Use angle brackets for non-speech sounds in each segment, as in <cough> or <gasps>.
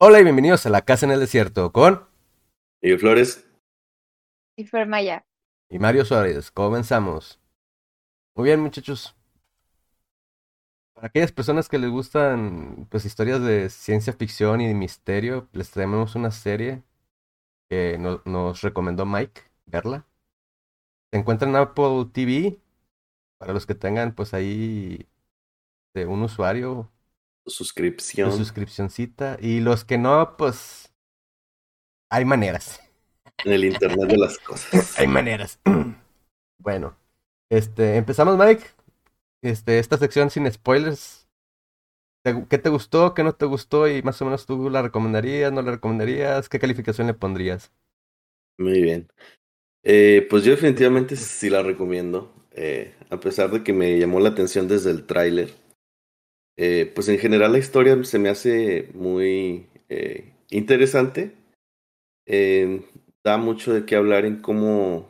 Hola y bienvenidos a La Casa en el Desierto con Miguel Flores. Y Fermaya. y Mario Suárez. Comenzamos. Muy bien, muchachos. Para aquellas personas que les gustan pues historias de ciencia ficción y de misterio, les traemos una serie que no- nos recomendó Mike verla. Se encuentra en Apple TV. Para los que tengan pues ahí de un usuario Suscripción. su suscripcioncita. Y los que no, pues hay maneras. En el Internet de las cosas. <laughs> Hay maneras. <clears throat> Bueno, este, empezamos, Mike. Este, esta sección sin spoilers. ¿Te- ¿Qué te gustó? ¿Qué no te gustó? Y más o menos tú la recomendarías, no la recomendarías. ¿Qué calificación le pondrías? Muy bien. Eh, pues yo definitivamente sí la recomiendo. eh, a pesar de que me llamó la atención desde el tráiler. Eh, pues en general la historia se me hace muy eh, interesante. Eh, da mucho de qué hablar en cómo,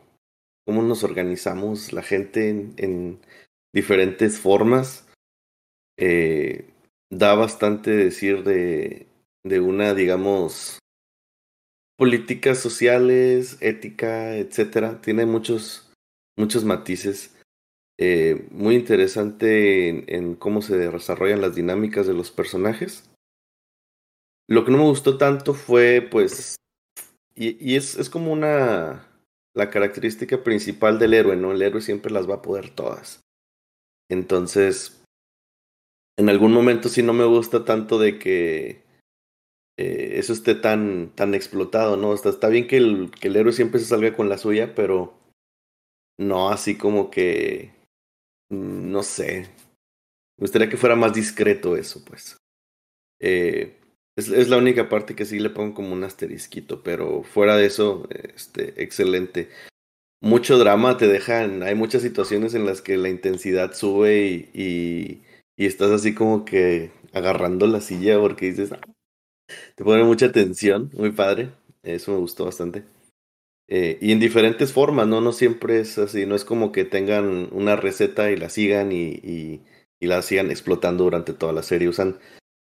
cómo nos organizamos la gente en, en diferentes formas. Eh, da bastante decir de, de una, digamos, políticas sociales, ética, etcétera. Tiene muchos, muchos matices. Eh, muy interesante en, cómo se desarrollan las dinámicas de los personajes. Lo que no me gustó tanto fue, pues, y, es, es como una, la característica principal del héroe, ¿no? El héroe siempre las va a poder todas. Entonces, en algún momento sí no me gusta tanto de que eh, eso esté tan, tan explotado, ¿no? Está, está bien que el, que el héroe siempre se salga con la suya, pero no así como que, no sé, me gustaría que fuera más discreto eso, pues. Eh, es, es la única parte que sí le pongo como un asterisquito, pero fuera de eso, este, excelente. Mucho drama te dejan, hay muchas situaciones en las que la intensidad sube y, y, y estás así como que agarrando la silla porque dices, "Ah". te pone mucha tensión, muy padre, eso me gustó bastante. Eh, y en diferentes formas, ¿no? No siempre es así, no es como que tengan una receta y la sigan y, y, la sigan explotando durante toda la serie, usan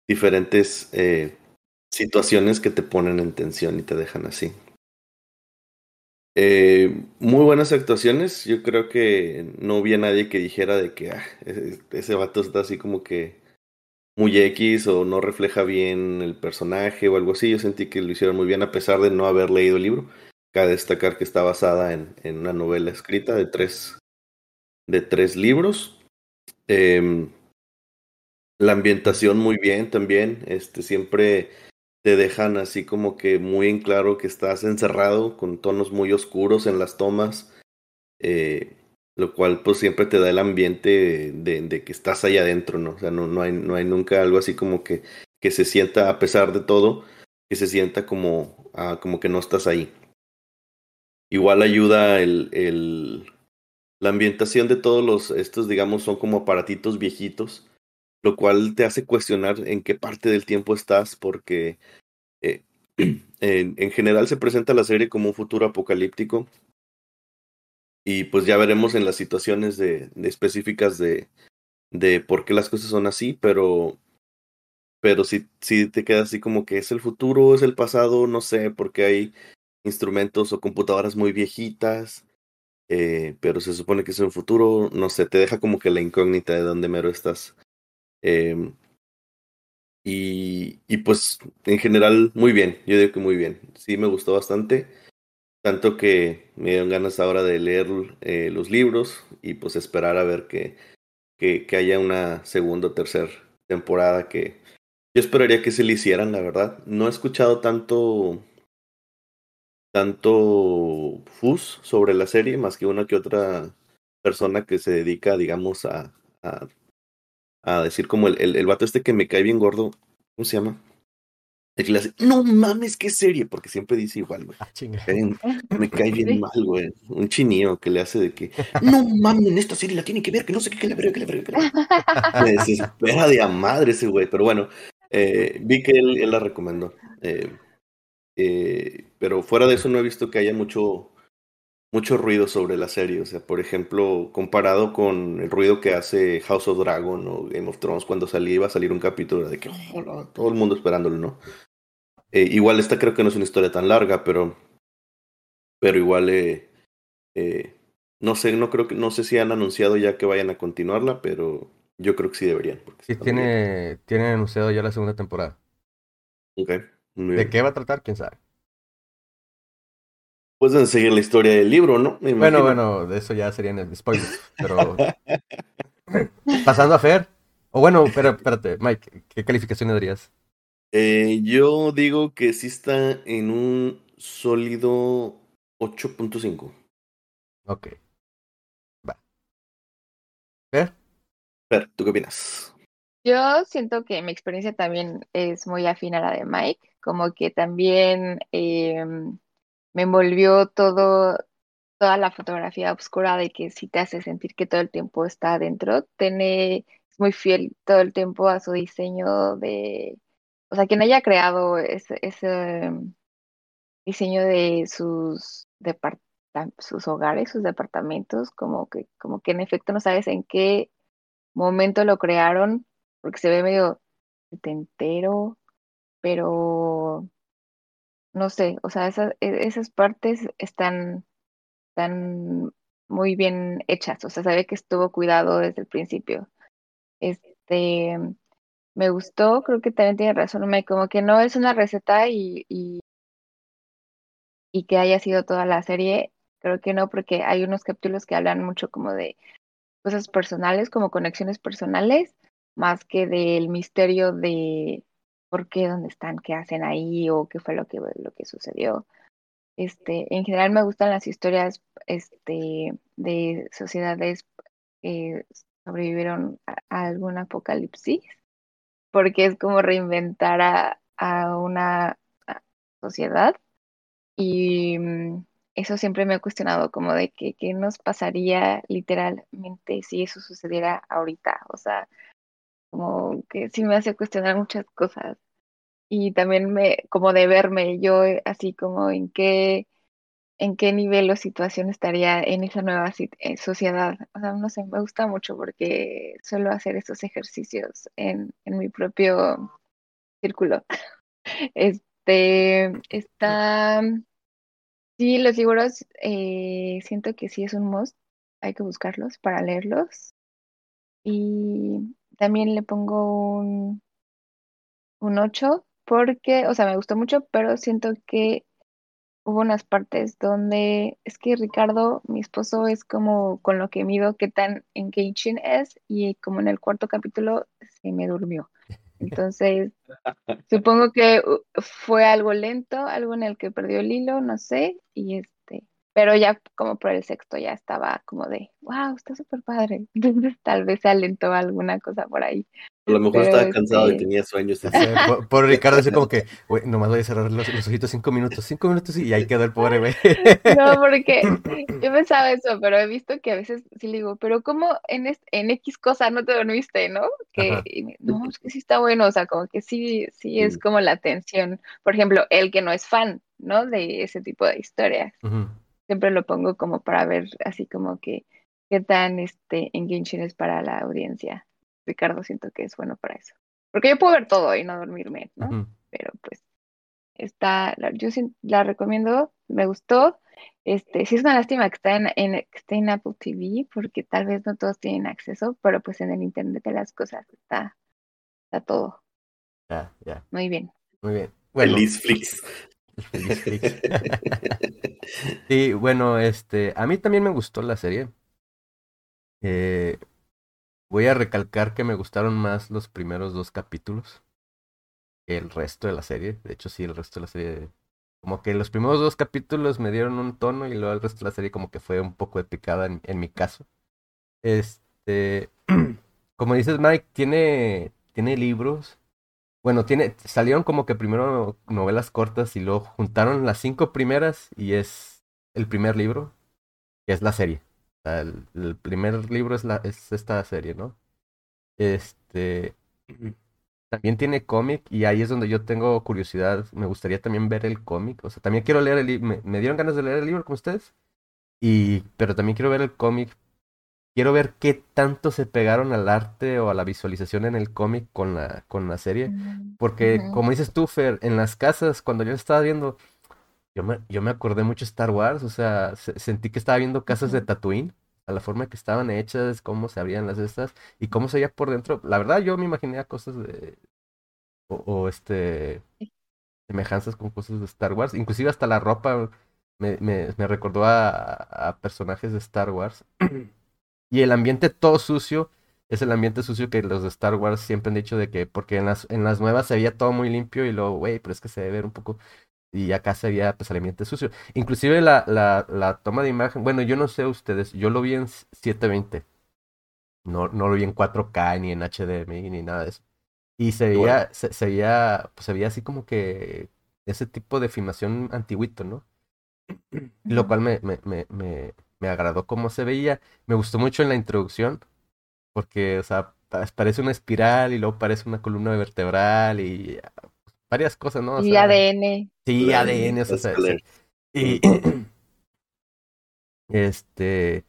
diferentes eh, situaciones que te ponen en tensión y te dejan así. Eh, muy buenas actuaciones. Yo creo que no vi a nadie que dijera de que "Ah, ese, ese vato está así como que muy X o no refleja bien el personaje o algo así. Yo sentí que lo hicieron muy bien a pesar de no haber leído el libro. Cabe destacar que está basada en, en una novela escrita de tres, de tres libros. Em, la ambientación muy bien también. Este siempre te dejan así como que muy en claro que estás encerrado con tonos muy oscuros en las tomas, eh, lo cual pues siempre te da el ambiente de, que estás ahí adentro, ¿no? O sea, no, no, hay, no hay nunca algo así como que, que se sienta, a pesar de todo, que se sienta como, ah, como que no estás ahí. Igual ayuda el, el, la ambientación de todos los, estos digamos son como aparatitos viejitos, lo cual te hace cuestionar en qué parte del tiempo estás, porque eh, <clears throat> en, en, general se presenta la serie como un futuro apocalíptico. Y pues ya veremos en las situaciones de, de específicas de, de por qué las cosas son así, pero pero si, si te quedas así como que es el futuro, es el pasado, no sé, porque hay instrumentos o computadoras muy viejitas, eh, pero se supone que es un futuro, no sé, te deja como que la incógnita de dónde mero estás. Eh, y, y pues en general muy bien, yo digo que muy bien, sí me gustó bastante, tanto que me dieron ganas ahora de leer eh, los libros y pues esperar a ver que, que, que haya una segunda o tercera temporada que yo esperaría que se le hicieran, la verdad. No he escuchado tanto tanto fus sobre la serie, más que una que otra persona que se dedica, digamos, a, a, a decir como el, el, el, vato este que me cae bien gordo, ¿cómo se llama? El que le hace, no mames, qué serie, porque siempre dice igual, güey. Ah. Me cae bien mal, güey. Un chinío que le hace de que, no mames, esta serie la tiene que ver, que no sé qué, que le veré, que le veré. <laughs> Me desespera de a madre ese güey, pero bueno, eh, vi que él, él la recomendó. Eh, eh, pero fuera de eso no he visto que haya mucho mucho ruido sobre la serie. O sea, por ejemplo, comparado con el ruido que hace House of Dragon o Game of Thrones cuando salía, iba a salir un capítulo de que oh, todo el mundo esperándolo, ¿no? Eh, igual esta creo que no es una historia tan larga, pero, pero igual, eh, eh, no sé, no creo que, no sé si han anunciado ya que vayan a continuarla, pero yo creo que sí deberían. porque Sí, bien. tiene, tiene anunciado ya la segunda temporada. Ok, ¿De qué va a tratar? ¿Quién sabe? Pueden seguir la historia del libro, ¿no? Me Bueno, bueno, de eso ya serían el spoiler. Pero <laughs> pasando a Fer. O bueno, pero espérate, Mike, ¿qué calificación le darías? Eh, yo digo que sí está en un sólido 8.5. Ok. Va. Fer. Fer, ¿tú qué opinas? Yo siento que mi experiencia también es muy afín a la de Mike, como que también em, me envolvió todo, toda la fotografía oscura de que sí te hace sentir que todo el tiempo está adentro. Tiene, es muy fiel todo el tiempo a su diseño de, o sea, quien haya creado ese, diseño de sus sus hogares, sus departamentos, como que, como que en efecto no sabes en qué momento lo crearon, porque se ve medio setentero, pero no sé, o sea, esas, e- esas partes están, están muy bien hechas, o sea, se ve que estuvo cuidado desde el principio. Este, me gustó, creo que también tiene razón, como que no es una receta y, y que haya sido toda la serie, creo que no, porque hay unos capítulos que hablan mucho como de cosas personales, como conexiones personales, más que del misterio de por qué, dónde están, qué hacen ahí o qué fue lo que, lo que sucedió. Este, en general me gustan las historias este, de sociedades que sobrevivieron a, algún apocalipsis, porque es como reinventar a, a una sociedad y mm, eso siempre me he cuestionado, como de que qué nos pasaría literalmente si eso sucediera ahorita. O sea, como que sí me hace cuestionar muchas cosas. Y también me, como de verme yo eh, así como en qué, en qué nivel o situación estaría en esa nueva eh, sociedad. O sea, no sé, me gusta mucho porque suelo hacer esos ejercicios en, en mi propio círculo. <laughs> Este, está. Sí, los libros eh, siento que sí es un must. Hay que buscarlos para leerlos. Y también le pongo un, un 8 porque, o sea, me gustó mucho, pero siento que hubo unas partes donde es que Ricardo, mi esposo, es como con lo que mido qué tan engaging es y como en el cuarto capítulo se me durmió. <laughs> Entonces, Supongo que uh, fue algo lento, algo en el que perdió el hilo, no sé, y este, pero ya como por el sexto ya estaba como de, wow, está súper padre. <laughs> Entonces tal vez se alentó alguna cosa por ahí. A lo mejor Pero, estaba cansado y este, tenía sueños. Sí, por, por <laughs> Ricardo, así como que, güey, nomás voy a cerrar los, los ojitos cinco minutos, cinco minutos y ahí quedó el pobre, güey. <laughs> No, porque yo pensaba eso, pero he visto que a veces sí le digo, pero ¿cómo en, es- en X cosa no te dormiste, no? Que Ajá. no, es que sí está bueno, o sea, como que sí, sí es como la tensión. Por ejemplo, el que no es fan, ¿no? De ese tipo de historias. Ujú. Siempre lo pongo como para ver así como que qué tan este engaging es para la audiencia. Ricardo siento que es bueno para eso. Porque yo puedo ver todo y no dormirme, ¿no? Pero pues está, yo la recomiendo, me gustó. Este, sí es una lástima que está en, en, que esté en Apple TV, porque tal vez no todos tienen acceso, pero pues en el internet de las cosas está, está todo Ya, ya, muy bien. muy bien. Bueno, Feliz Flix. <laughs> Sí, bueno, este, a mí también me gustó la serie. Eh, voy a recalcar que me gustaron más los primeros dos capítulos que el resto de la serie. De hecho, sí, el resto de la serie, como que los primeros dos capítulos me dieron un tono y luego el resto de la serie como que fue un poco de picada en, en mi caso. Este, <clears throat> como dices, Mike, tiene, tiene libros. Bueno, tiene, salieron como que primero novelas cortas y luego juntaron las cinco primeras y es el primer libro, que es la serie. El primer libro es, la, es esta serie, ¿no? Este, también tiene cómic y ahí es donde yo tengo curiosidad. Me gustaría también ver el cómic. O sea, también quiero leer el libro. Me, me dieron ganas de leer el libro con ustedes. Y, pero también quiero ver el cómic quiero ver qué tanto se pegaron al arte o a la visualización en el cómic con la, con la serie. Porque, como dices tú, Fer, en las casas, cuando yo estaba viendo, yo me, yo me acordé mucho de Star Wars, o sea, sentí que estaba viendo casas de Tatooine, a la forma que estaban hechas, cómo se abrían las estas y cómo se veía por dentro. La verdad, yo me imaginé cosas de. O, este. Semejanzas con cosas de Star Wars. Inclusive hasta la ropa me, me, me recordó a, a personajes de Star Wars. <clears throat> Y el ambiente todo sucio es el ambiente sucio que los de Star Wars siempre han dicho de que, porque en las, en las nuevas se veía todo muy limpio y luego, güey, pero es que se debe ver un poco, y acá se veía pues el ambiente sucio. Inclusive la, la, la toma de imagen, bueno, yo no sé ustedes, yo lo vi en 720, no, no lo vi en 4K ni en HDMI ni nada de eso. Y se veía, se, veía, pues se veía así como que ese tipo de filmación antiguito, ¿no? <clears throat> Lo cual me, me, me, me agradó cómo se veía. Me gustó mucho en la introducción, porque, o sea, parece una espiral y luego parece una columna vertebral y varias cosas, ¿no? y ADN. Sí, ADN, o sea, y <clears throat> este,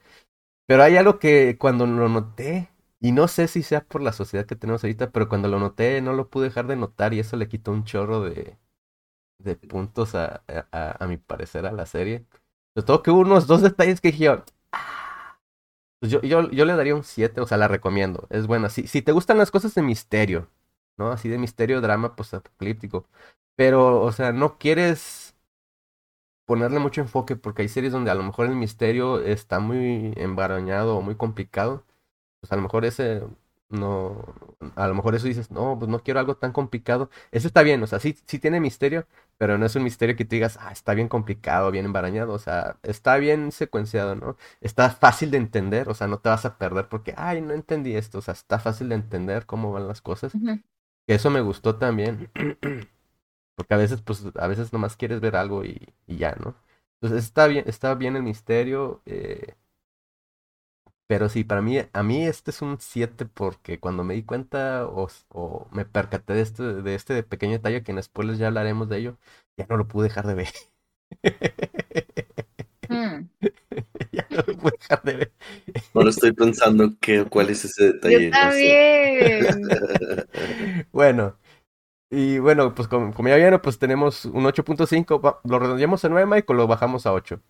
pero hay algo que cuando lo noté, y no sé si sea por la sociedad que tenemos ahorita, pero cuando lo noté no lo pude dejar de notar y eso le quitó un chorro de, de puntos a, a, a mi parecer a la serie. Sobre todo que hubo unos dos detalles que dije, ah". pues yo, yo, yo, le daría un 7, o sea, la recomiendo. Es buena. Si, si te gustan las cosas de misterio, ¿no? Así de misterio, drama, pues apocalíptico. Pero, o sea, no quieres ponerle mucho enfoque porque hay series donde a lo mejor el misterio está muy embarañado o muy complicado. Pues a lo mejor ese no, a lo mejor eso dices, no, pues no quiero algo tan complicado. Eso está bien, o sea, sí, sí tiene misterio, pero no es un misterio que te digas, ah, está bien complicado, bien embarañado, o sea, está bien secuenciado, ¿no? Está fácil de entender, o sea, no te vas a perder porque, ay, no entendí esto, o sea, está fácil de entender cómo van las cosas. Eso me gustó también, <clears throat> porque a veces, pues, a veces nomás quieres ver algo y, y ya, ¿no? Entonces está bien, está bien el misterio, eh, pero sí, para mí, a mí este es un 7 porque cuando me di cuenta o, o, me percaté de este, de este pequeño detalle que en spoilers ya hablaremos de ello, ya no lo pude dejar de ver. Mm. <laughs> ya no lo pude dejar de ver. Ahora estoy pensando que, cuál es ese detalle. Yo también. <laughs> bueno, y bueno, pues como, como, ya vieron, pues tenemos un 8.5, lo redondeamos a 9, Mike, o lo bajamos a 8.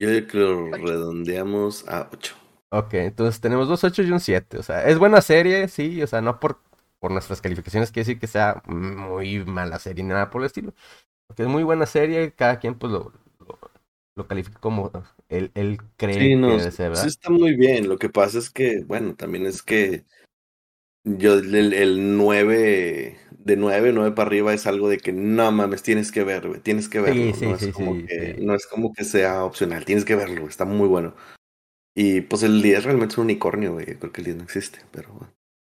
Yo creo que lo redondeamos a 8. Ok, entonces tenemos dos 8 y un 7. O sea, es buena serie, sí, o sea, no por, por nuestras calificaciones quiere decir que sea muy mala serie ni nada por el estilo. Porque es muy buena serie, cada quien pues lo, lo, califica como él, él cree sí, no, que debe ser, Sí, está muy bien. Lo que pasa es que, bueno, también es que yo el, el 9, de 9, 9 para arriba es algo de que no mames, tienes que verlo, tienes que verlo. Sí, sí, no, es como que, sí. no es como que sea opcional, tienes que verlo, está muy bueno. Y pues el 10 realmente es un unicornio, güey. Creo que el 10 no existe, pero bueno.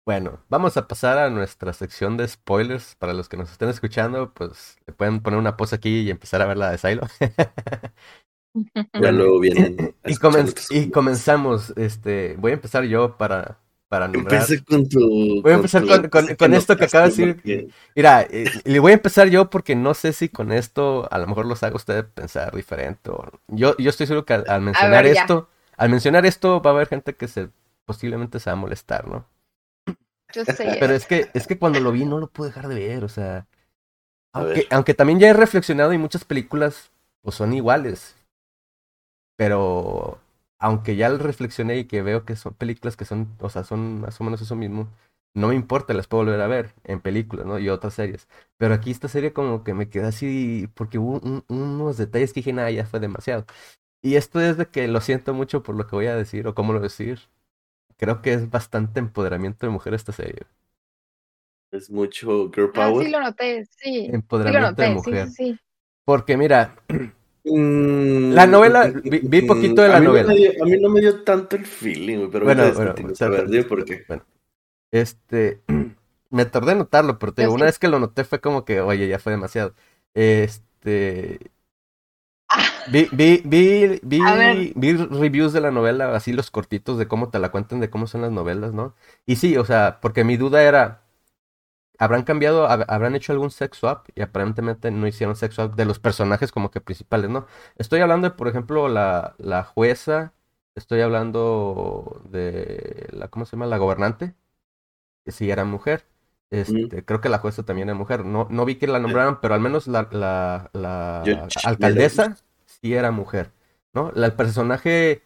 Bueno, vamos a pasar a nuestra sección de spoilers. Para los que nos estén escuchando, pues le pueden poner una pose aquí y empezar a ver la de Silo. <laughs> ya luego vienen. <laughs> Y, comen y, comenzamos. Este, voy a empezar yo para, para nombrar. Con tu, voy a empezar con, con, con, con esto que acaba de decir. Mira, eh, le voy a empezar yo porque no sé si con esto a lo mejor los hago ustedes pensar diferente. O... Yo, yo estoy seguro que al, al mencionar ver, esto al mencionar esto va a haber gente que se posiblemente se va a molestar, ¿no? Yo sé. Pero es que, es que cuando lo vi no lo pude dejar de ver, o sea. Aunque, aunque, también ya he reflexionado y muchas películas pues son iguales. Pero aunque ya reflexioné y que veo que son películas que son, o sea, son más o menos eso mismo, no me importa, las puedo volver a ver en películas, ¿no? Y otras series. Pero aquí esta serie como que me quedé así, porque hubo un, unos detalles que dije, nada, ya fue demasiado. Y esto es de que lo siento mucho por lo que voy a decir o cómo lo decir. Creo que es bastante empoderamiento de mujer esta serie. Es mucho girl power. Ah, sí lo noté, sí. Empoderamiento sí de mujer. Sí, sí, Porque mira, mm, la novela, vi, vi, poquito de la a novela. No dio, a mí no me dio tanto el feeling, pero bueno, bueno, bueno, a ver, dime por qué. Bueno, este, <clears throat> me tardé en notarlo, pero te digo, una vez que lo noté fue como que, oye, ya fue demasiado. Este, <laughs> Vi, vi, vi, vi, vi, reviews de la novela, así los cortitos de cómo te la cuentan, de cómo son las novelas, ¿no? Y sí, o sea, porque mi duda era, ¿habrán cambiado, habrán hecho algún sex swap? Y aparentemente no hicieron sex swap de los personajes como que principales, ¿no? Estoy hablando de, por ejemplo, la, la jueza Estoy hablando de la, ¿cómo se llama? La gobernante, que sí era mujer. Este, creo que la jueza también era mujer. No, no vi que la nombraran, pero al menos la, la, la alcaldesa sí era mujer, ¿no? La, el personaje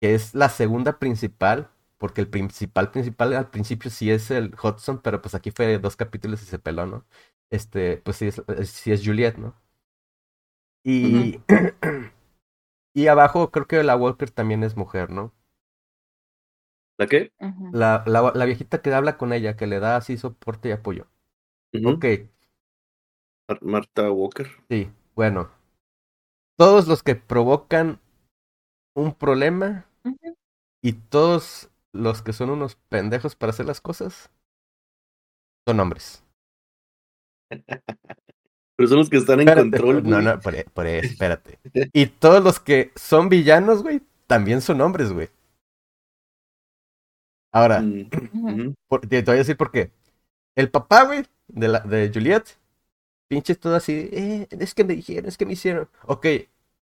que es la segunda principal, porque el principal principal al principio sí es el Hudson, pero pues aquí fue dos capítulos y se peló, ¿no? Este, pues sí es, sí es Juliet, ¿no? Y, <clears throat> y abajo creo que la Walker también es mujer, ¿no? ¿La qué? la, la, la, viejita que habla con ella, que le da así soporte y apoyo. Ok. Marta Walker. Sí, bueno. Todos los que provocan un problema y todos los que son unos pendejos para hacer las cosas son hombres. <laughs> Pero son los que están en control. No, no, por, por eso, <laughs> espérate. Y todos los que son villanos, güey, también son hombres, güey. Ahora, mm, <clears throat> te voy a decir por qué. El papá, güey, de, la, de Juliet, pinche todo así, eh, es que me dijeron, es que me hicieron. Ok,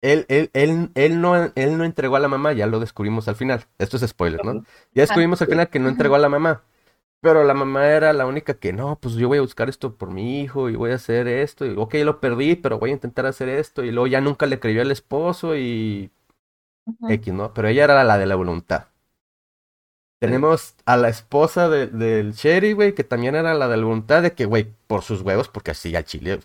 él, él, él, él, no, él no entregó a la mamá, ya lo descubrimos al final. Esto es spoiler, ¿no? Ya descubrimos al final que no entregó a la mamá. Pero la mamá era la única que, no, pues yo voy a buscar esto por mi hijo y voy a hacer esto. Y, ok, lo perdí, pero voy a intentar hacer esto. Y luego ya nunca le creyó al esposo y... X, ¿no? Pero ella era la de la voluntad. Tenemos a la esposa de, del Sherry, güey, que también era la de la voluntad de que, güey, por sus huevos, porque así al chile,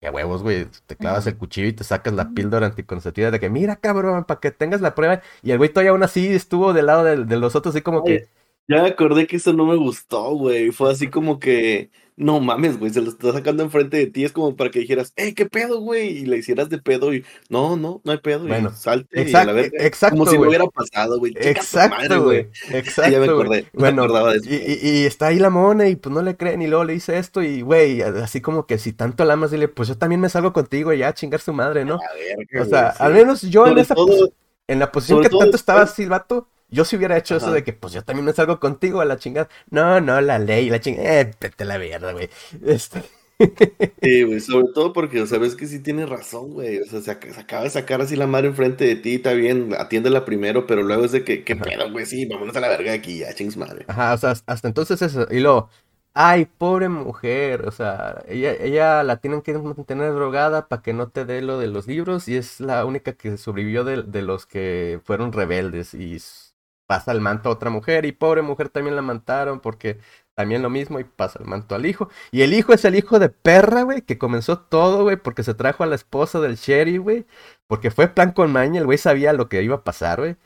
qué huevos, güey, te clavas el cuchillo y te sacas la píldora anticonceptiva de que, mira, cabrón, para que tengas la prueba. Y el güey todavía aún así estuvo del lado de, de los otros, así como que... Ya me acordé que eso no me gustó, güey. Fue así como que no mames, güey, se lo está sacando enfrente de ti, es como para que dijeras, ¡eh, qué pedo, güey! Y le hicieras de pedo y, no, no, no hay pedo, bueno, y salte exacto, y exacto, como si no hubiera pasado, güey. <laughs> Exacto, güey. Exacto, ya me acordé, bueno, me acordaba de eso. Y, y, está ahí la mona y pues no le creen y luego le dice esto y, güey, así como que si tanto la amas, dile, pues yo también me salgo contigo y ya, chingar su madre, ¿no? o sea, al menos yo en esa, en la posición que tanto estaba Silvato, yo si hubiera hecho eso de que, pues yo también me salgo contigo a la chingada. No, no, la ley, la chingada. Eh, te la mierda, güey. Este. Sí, güey, sobre todo porque, o sea, ves que sí tiene razón, güey. O sea, se, acaba de sacar así la madre enfrente de ti, está bien, atiéndela primero, pero luego es de que, ¿qué pedo, güey? Sí, vámonos a la verga aquí, ya, chings madre. Ajá, o sea, hasta entonces eso. Y luego, ay, pobre mujer, o sea, ella, ella la tienen que mantener drogada para que no te dé lo de los libros y es la única que sobrevivió de, de los que fueron rebeldes y pasa el manto a otra mujer y pobre mujer también la mantaron porque también lo mismo y pasa el manto al hijo. Y el hijo es el hijo de perra, güey, que comenzó todo, güey, porque se trajo a la esposa del Sherry, güey, porque fue plan con maña, el güey sabía lo que iba a pasar, güey.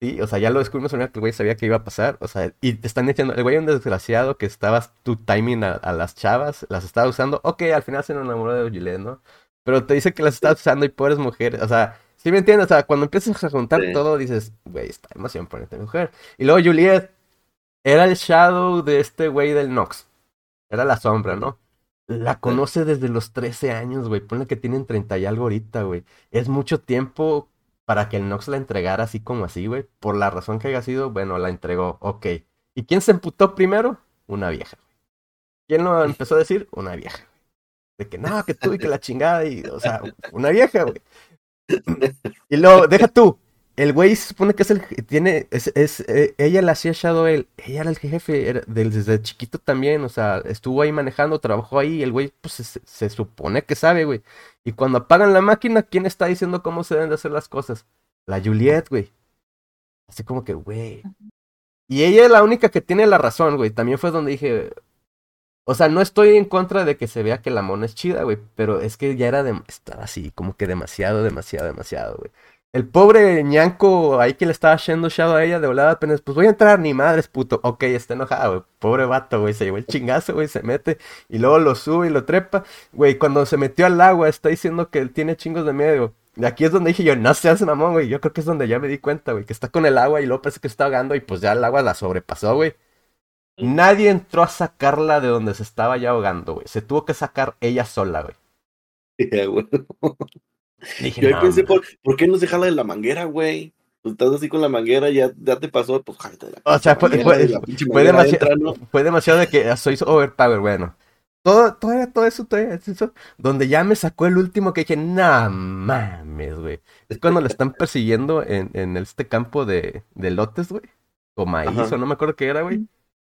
Sí, o sea, ya lo descubrimos que el güey sabía que iba a pasar, o sea, y te están diciendo, el güey es un desgraciado que estabas tu timing a, las chavas, las estaba usando, ok, al final se enamoró de Gillette, ¿no? Pero te dice que las estás usando y pobres mujeres, o sea, ¿Sí me entiendes? O sea, cuando empiezas a juntar todo, dices, güey, está demasiado imponente mujer. Y luego Juliet era el shadow de este güey del Nox. Era la sombra, ¿no? La conoce desde los 13 años, güey. Ponle que tienen 30 y algo ahorita, güey. Es mucho tiempo para que el Nox la entregara así como así, güey. Por la razón que haya sido, bueno, la entregó, ok. ¿Y quién se emputó primero? Una vieja. ¿Quién lo <laughs> empezó a decir? Una vieja. De que no, que tú y que la chingada y, o sea, una vieja, güey. <laughs> y luego, deja tú. El güey se supone que es el. Tiene. Es, es eh, ella la hacía Shadow él. Ella era el jefe. Era, desde chiquito también. O sea, estuvo ahí manejando, trabajó ahí. el güey, pues se, se, supone que sabe, güey. Y cuando apagan la máquina, ¿quién está diciendo cómo se deben de hacer las cosas? La Juliet, güey. Así como que, güey. Y ella es la única que tiene la razón, güey. También fue donde dije, o sea, no estoy en contra de que se vea que la mona es chida, güey, pero es que ya era de, estaba así, como que demasiado, demasiado, demasiado, güey. El pobre ñanco ahí que le estaba haciendo shadow a ella de volada apenas, pues voy a entrar, ni madres, puto. Ok, está enojado, güey. Pobre vato, güey, se llevó el chingazo, güey, se mete y luego lo sube y lo trepa. Güey, cuando se metió al agua está diciendo que él tiene chingos de miedo. Y aquí es donde dije yo, no seas mamón, güey. Yo creo que es donde ya me di cuenta, güey, que está con el agua y luego parece que está ahogando y pues ya el agua la sobrepasó, güey. Nadie entró a sacarla de donde se estaba ya ahogando, güey. Se tuvo que sacar ella sola, güey. <laughs> güey. Yo ahí pensé, ¿por, ¿por, qué no se jala de la manguera, güey? Pues estás así con la manguera, ya, ya te pasó, pues jálate de la O sea, fue, fue, demasiado, fue demasiado de que soy overpower, bueno. Todo, todo, todo eso, todo eso, donde ya me sacó el último que dije, no mames güey. Es cuando le están persiguiendo en, en este campo de, de lotes, güey. O maíz, Ajá. o no me acuerdo qué era, güey.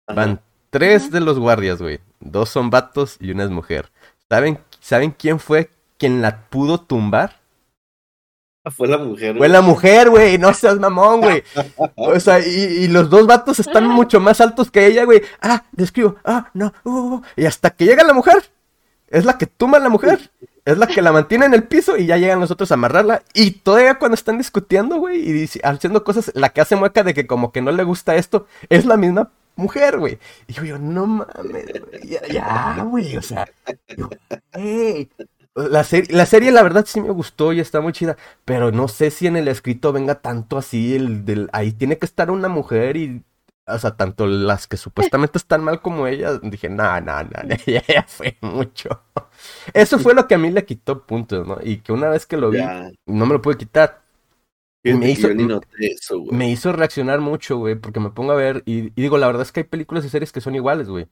Ajá. Van tres de los guardias, güey. Dos son vatos y una es mujer. ¿Saben, ¿Saben quién fue quien la pudo tumbar? Fue la mujer. Fue la mujer, güey. No seas mamón, güey. <laughs> O sea, y, y los dos vatos están mucho más altos que ella, güey. Ah, describo. Ah, no. uh, uh, y hasta que llega la mujer. Es la que tumba a la mujer. Es la que la mantiene en el piso y ya llegan los otros a amarrarla. Y todavía cuando están discutiendo, güey, y dice- haciendo cosas, la que hace mueca de que como que no le gusta esto, es la misma mujer, güey. Y yo, no mames, güey. Ya, güey. O sea, yo. La, serie, la serie, la verdad, sí me gustó y está muy chida. Pero no sé si en el escrito venga tanto así. El del, ahí tiene que estar una mujer y. O sea, tanto las que supuestamente están mal como ella. Dije, no, no, no, <laughs> ya, ya fue mucho. Eso fue lo que a mí le quitó puntos, ¿no? Y que una vez que lo vi, no me lo pude quitar. Me hizo- yo ni noté eso, güey. Me hizo reaccionar mucho, güey, porque me pongo a ver y, y digo, la verdad es que hay películas y series que son iguales, güey.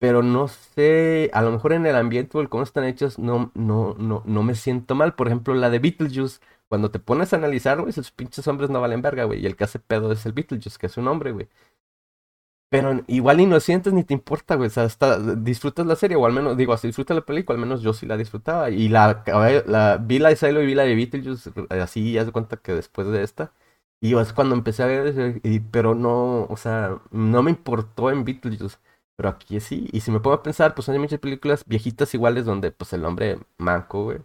Pero no sé, a lo mejor en el ambiente o el cómo están hechos, no, no, no, no me siento mal. Por ejemplo, la de Beetlejuice, cuando te pones a analizar, güey, esos pinches hombres no valen verga, güey. Y el que hace pedo es el Beetlejuice, que es un hombre, güey. Pero igual inocentes ni te importa, güey. O sea, hasta disfrutas la serie, o al menos, digo, así disfrutas la película, al menos yo sí la disfrutaba. Y la, la vi la de Silo y vi la de Beetlejuice, así, ya de cuenta que después de esta. Y es cuando empecé a ver, pero no, o sea, no me importó en Beetlejuice. Pero aquí sí. Y si me pongo a pensar, pues hay muchas películas viejitas iguales donde pues el hombre manco, güey.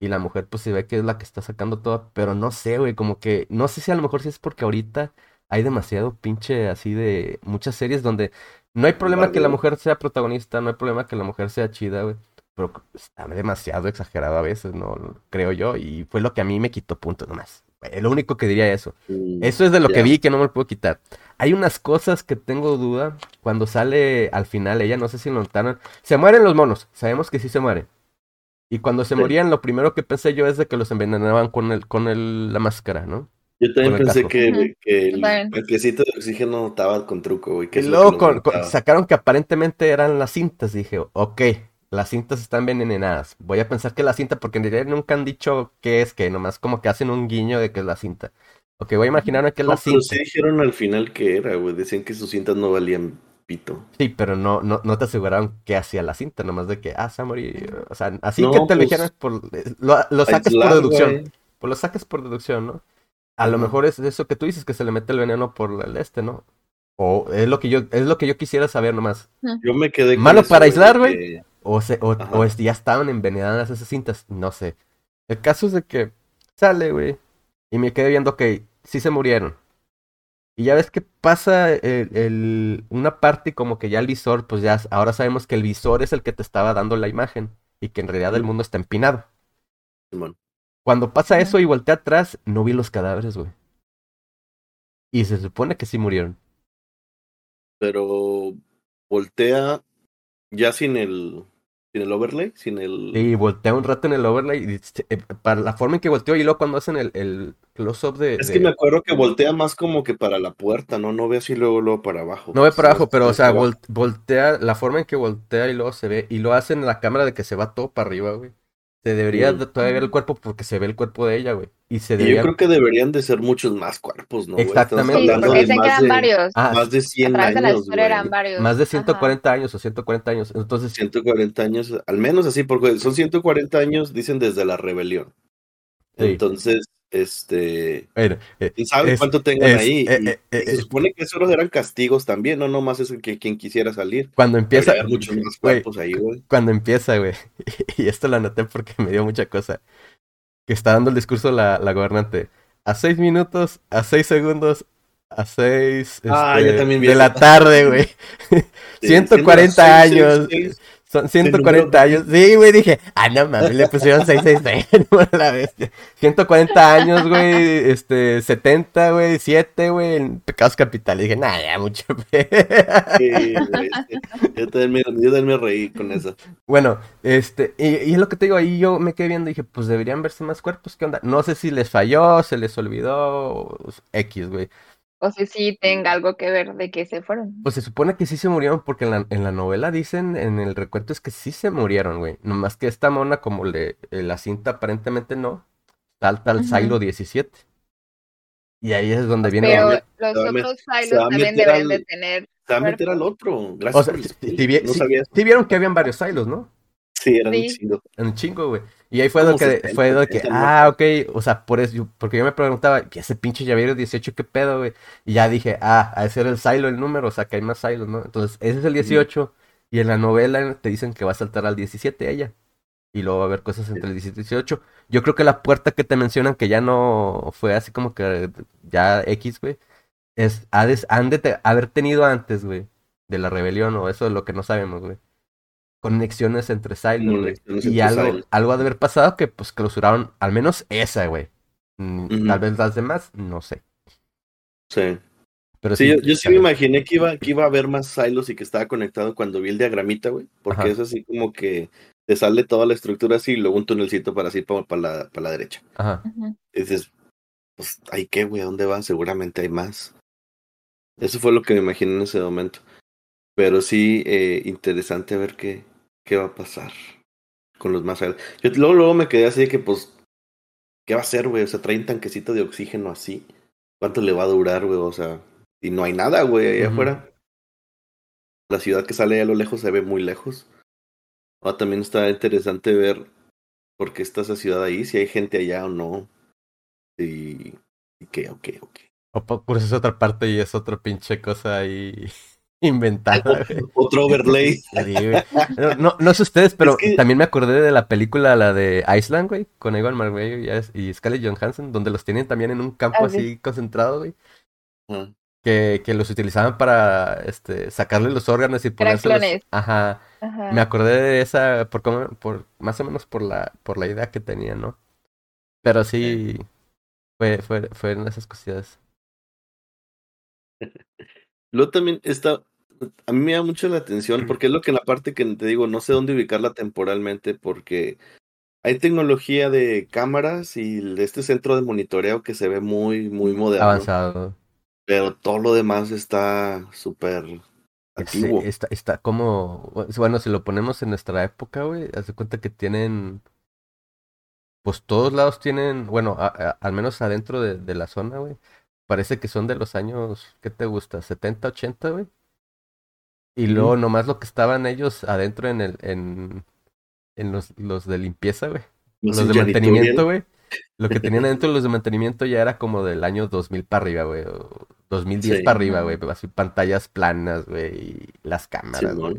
Y la mujer pues se ve que es la que está sacando todo. Pero no sé, güey, como que, no sé si a lo mejor es porque ahorita hay demasiado pinche así de muchas series donde no hay problema que la mujer sea protagonista, no hay problema que la mujer sea chida, güey. Pero está demasiado exagerado a veces, ¿no? Creo yo. Y fue lo que a mí me quitó puntos nomás. Lo único que diría eso. Eso es de lo que vi que no me lo puedo quitar. Hay unas cosas que tengo duda cuando sale al final ella, no sé si lo notaron. Se mueren los monos, sabemos que sí se mueren. Y cuando se Sí. morían, lo primero que pensé yo es de que los envenenaban con el, con el, la máscara, ¿no? Yo también pensé casco. que, el tanquecito de oxígeno estaba con truco, güey. Que Y luego que con- lo con- mataba. sacaron que aparentemente eran las cintas. Dije, ok, las cintas están envenenadas. Voy a pensar que la cinta, porque en realidad nunca han dicho qué es que, nomás como que hacen un guiño de que es la cinta. Ok, voy a imaginarme que es No, la pero cinta. sí dijeron al final que era, güey. Decían que sus cintas no valían pito. Sí, pero no, no, no te aseguraron qué hacía la cinta, nomás de que, ah, se. O sea, así No, que te lo pues, dijeran por, lo, lo saques por deducción. Pues lo saques por deducción, ¿no? A lo mejor es eso que tú dices, que se le mete el veneno por el este, ¿no? O es lo que yo, es lo que yo quisiera saber nomás. Yo me quedé con Malo eso, para aislar, güey. que- O, se, o, o es- ya estaban envenenadas esas cintas, no sé. El caso es de que sale, güey. Y me quedé viendo que sí se murieron. Y ya ves que pasa el, el- una parte y como que ya el visor, pues ya ahora sabemos que el visor es el que te estaba dando la imagen. Y que en realidad el mundo está empinado. Simón. Cuando pasa eso y volteé atrás, no vi los cadáveres, güey. Y se supone que sí murieron. Pero voltea ya sin el sin el overlay, sin el Y voltea un rato en el overlay. Y, eh, para la forma en que volteó y luego cuando hacen el, el close-up de, Es de- que me acuerdo que voltea más como que para la puerta, ¿no? No ve así luego, luego para abajo. No ve para abajo, pero o sea, vol- voltea, la forma en que voltea y luego se ve, y lo hacen en la cámara de que se va todo para arriba, güey. Se debería de- todavía ver el cuerpo porque se ve el cuerpo de ella, güey. Y se Y yo debería... creo que deberían de ser muchos más cuerpos, ¿no? Exactamente. Sí, porque de de- varios. Ah, Más de A 100 través de la años, historia eran varios. más de Ajá. 140 años o 140 años. Entonces, 140 años, al menos así, porque son 140 años, dicen desde la rebelión. Sí. Entonces, este, bueno, eh, quién sabe Es- cuánto tengan es- ahí. eh, y, eh, eh, se supone que esos eran castigos también, no nomás es que quien quisiera salir. cuando empieza... Debería muchos <laughs> más güey, cuerpos ahí, güey. cuando empieza, güey. <laughs> Y esto lo anoté porque me dio mucha cosa. Que está dando el discurso la, la gobernante. A seis minutos, a seis segundos, a seis Ah, este, de la tarde, güey. <laughs> Sí, <laughs> 140 siendo las seis, años. Son 140 años. Sí, güey, dije, ah, no mames, le pusieron 666 a <laughs> la bestia. 140 años, güey, este, 70, güey, 7, güey, en pecados capitales. Dije, nah, ya, mucho. <laughs> sí, güey, sí. Yo también me, yo también me reí con eso. Bueno, este, y, y es lo que te digo, ahí yo me quedé viendo y dije, pues deberían verse más cuerpos, ¿qué onda? No sé si les falló, se les olvidó, X, güey. O si sí tenga algo que ver de que se fueron. Pues se supone que sí se murieron porque en la, en la novela dicen, en el recuento es que sí se murieron, güey. Nomás que esta mona, como le, eh, la cinta aparentemente no, salta al silo 17. Y ahí es donde viene... Pero los otros silos también deben al- de tener Se va a meter al otro. Gracias O sea, por el si, no si- sabía eso. sí vieron que habían varios silos, ¿no? Sí, eran un Sí. chingo. Un chingo, güey. Y ahí fue lo que, 70, fue lo que, 80, ah, ok, o sea, por eso, porque yo me preguntaba, ¿y ese pinche llavero 18 qué pedo, güey? Y ya dije, ah, a ese era el silo, el número, o sea, que hay más silos, ¿no? Entonces, ese es el 18, y en la novela te dicen que va a saltar al 17 ella. Y luego va a haber cosas entre el 17 y el 18. Yo creo que la puerta que te mencionan, que ya no fue así como que ya X, güey, es, ha de- han de te- haber tenido antes, güey, de la rebelión, o eso es lo que no sabemos, güey. Conexiones entre. Conexiones Y algo, algo ha de haber pasado que pues clausuraron al menos esa, güey. Mm. Tal vez las demás, no sé. Sí. Pero Sí, sí, yo, yo sí me imaginé que iba, que iba a haber más silos y que estaba conectado cuando vi el diagramita, güey. Porque Ajá. es así como que te sale toda la estructura así y luego un tunelcito para así para, para la, para la derecha. Ajá. Y dices, pues, ¿hay qué, güey? ¿A dónde va? Seguramente hay más. Eso fue lo que me imaginé en ese momento. Pero sí, eh, interesante ver qué, qué va a pasar con los más. Yo luego, luego me quedé así de que, pues, ¿qué va a hacer, güey? O sea, trae un tanquecito de oxígeno así. ¿Cuánto le va a durar, güey? O sea, y no hay nada, güey, ahí Ujú. afuera. La ciudad que sale a lo lejos se ve muy lejos. Ahora también está interesante ver por qué está esa ciudad ahí, si hay gente allá o no. Y, y qué, ok, ok. O po- por eso es otra parte y es otra pinche cosa ahí inventada. Otro overlay. <laughs> Sí. No, no, no sé ustedes, pero Es que- también me acordé de la película, la de Iceland, güey, con Ewan McGregor y, y Scarlett Johansson, donde los tienen también en un campo Ah, sí. así concentrado, güey. Que, que los utilizaban para este sacarle los órganos y ponérselos. Ajá. Ajá. Me acordé de esa, por, cómo- por más o menos por la, por la idea que tenía, ¿no? Pero sí, fue, fue, fueron esas cosillas. <laughs> Luego también está. A mí me da mucho la atención porque es lo que en la parte que te digo, no sé dónde ubicarla temporalmente porque hay tecnología de cámaras y este centro de monitoreo que se ve muy, muy moderno. Avanzado. Pero todo lo demás está súper Sí, antiguo. está, está como, bueno, si lo ponemos en nuestra época, güey, haz de cuenta que tienen, pues todos lados tienen, bueno, a- a- al menos adentro de, de la zona, güey, parece que son de los años, ¿qué te gusta? ¿70, 80, güey? Y luego nomás lo que estaban ellos adentro en el, en, en los, los de limpieza, güey. Los de mantenimiento, güey. <laughs> Lo que tenían adentro los de mantenimiento ya era como del año 2000 para arriba, güey. O 2010 Sí. para arriba, güey. Así pantallas planas, güey. Y las cámaras, güey.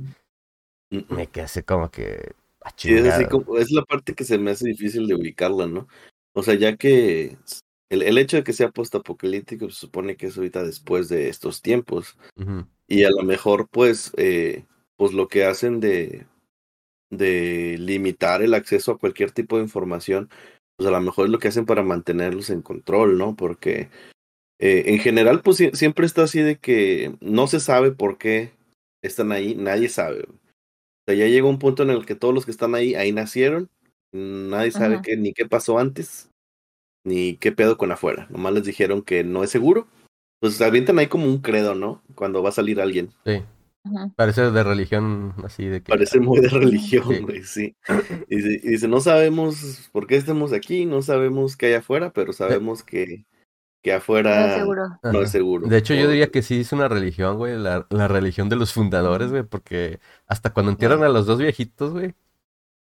Mm, mm. Me quedé así como que... Sí, es así chingado. como, es la parte que se me hace difícil de ubicarla, ¿no? O sea, ya que el, el hecho de que sea postapocalíptico se supone que es ahorita después de estos tiempos. Y a lo mejor, pues, eh, pues lo que hacen de, de limitar el acceso a cualquier tipo de información, pues a lo mejor es lo que hacen para mantenerlos en control, ¿no? Porque eh, en general, pues sie- siempre está así de que no se sabe por qué están ahí, nadie sabe. O sea, ya llega un punto en el que todos los que están ahí, ahí nacieron, nadie sabe qué, ni qué pasó antes, ni qué pedo con afuera. Nomás les dijeron que no es seguro. Pues avientan ahí como un credo, ¿no? Cuando va a salir alguien. Sí. Ujú. Parece de religión así de que... Parece muy de religión, güey, sí. Y dice, y dice, no sabemos por qué estamos aquí, no sabemos qué hay afuera, pero sabemos que, que No afuera es seguro. no Ajá. es seguro. De hecho, yo diría que sí es una religión, güey, la, la religión de los fundadores, güey, porque hasta cuando entierran a los dos viejitos, güey,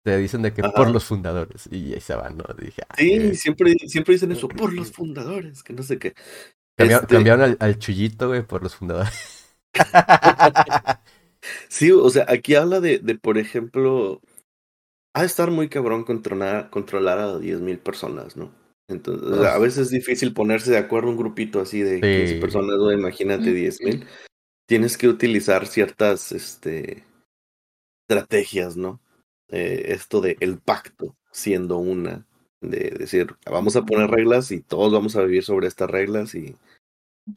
te dicen de que Ajá. por los fundadores, y ahí se van, ¿no? Dije, ah, Sí, siempre, siempre dicen eso, por los fundadores, que no sé qué. Este- Cambiaron al, al chullito, güey, por los fundadores. <laughs> Sí, o sea, aquí habla de, de por ejemplo, ha de estar muy cabrón controlar, controlar a 10.000 personas, ¿no? Entonces, o sea, a veces es difícil ponerse de acuerdo un grupito así de 15 Sí. personas, o imagínate Ujú. 10.000. Tienes que utilizar ciertas este, estrategias, ¿no? Eh, esto de el pacto siendo una, de decir, vamos a poner reglas y todos vamos a vivir sobre estas reglas y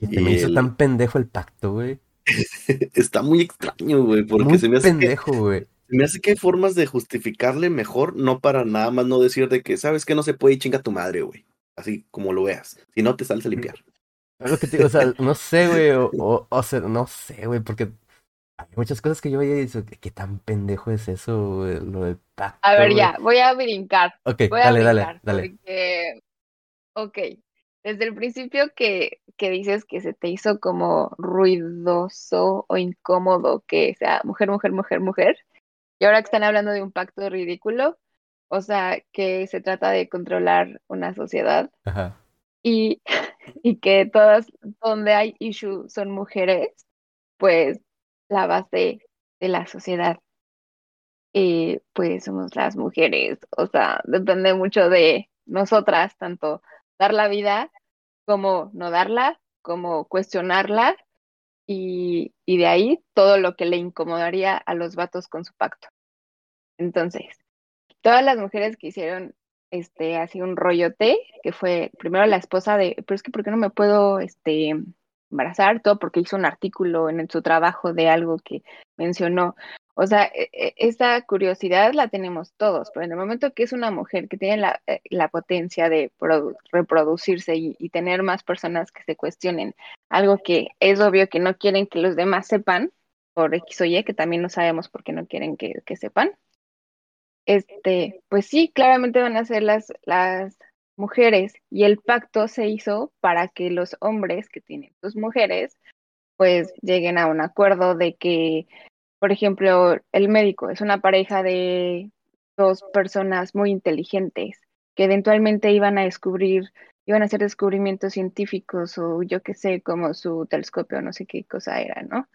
Que te me Y hizo el- tan pendejo el pacto, güey. <laughs> está muy extraño, güey, porque Muy se me hace que pendejo, güey. Se me hace que hay formas de justificarle mejor, no para nada más no decir de que, sabes que no se puede y chinga tu madre, güey. Así como lo veas. Si no, te sales a limpiar. Lo que te digo, o sea, <laughs> no sé, güey, o, o, o sea, no sé, güey, porque hay muchas cosas que yo veía y digo, ¿qué, tan pendejo es eso, lo del pacto? A ver, ya, voy a brincar. Ok, Voy a dale, brincar. dale, dale. Porque Ok, desde el principio que, que dices que se te hizo como ruidoso o incómodo que sea mujer, mujer, mujer, mujer, y ahora que están hablando de un pacto ridículo, o sea, que se trata de controlar una sociedad Ajá. y, <laughs> y que todas donde hay issue son mujeres, pues la base de la sociedad, eh, pues somos las mujeres, o sea, depende mucho de nosotras, tanto dar la vida como no darla, como cuestionarla y, de ahí todo lo que le incomodaría a los vatos con su pacto. Entonces, todas las mujeres que hicieron este así un rollote, que fue primero la esposa de, pero es que ¿por qué no me puedo este embarazar? Todo porque hizo un artículo en su trabajo de algo que mencionó. O sea, e, e, esa curiosidad la tenemos todos, pero en el momento que es una mujer que tiene la, eh, la potencia de produ- reproducirse y, y tener más personas que se cuestionen, algo que es obvio que no quieren que los demás sepan, por X o Y, que también no sabemos por qué no quieren que, que sepan, este, pues sí, claramente van a ser las, las mujeres y el pacto se hizo para que los hombres que tienen sus mujeres pues lleguen a un acuerdo de que, por ejemplo, el médico es una pareja de dos personas muy inteligentes que eventualmente iban a descubrir, iban a hacer descubrimientos científicos o yo qué sé, como su telescopio, no sé qué cosa era, ¿no?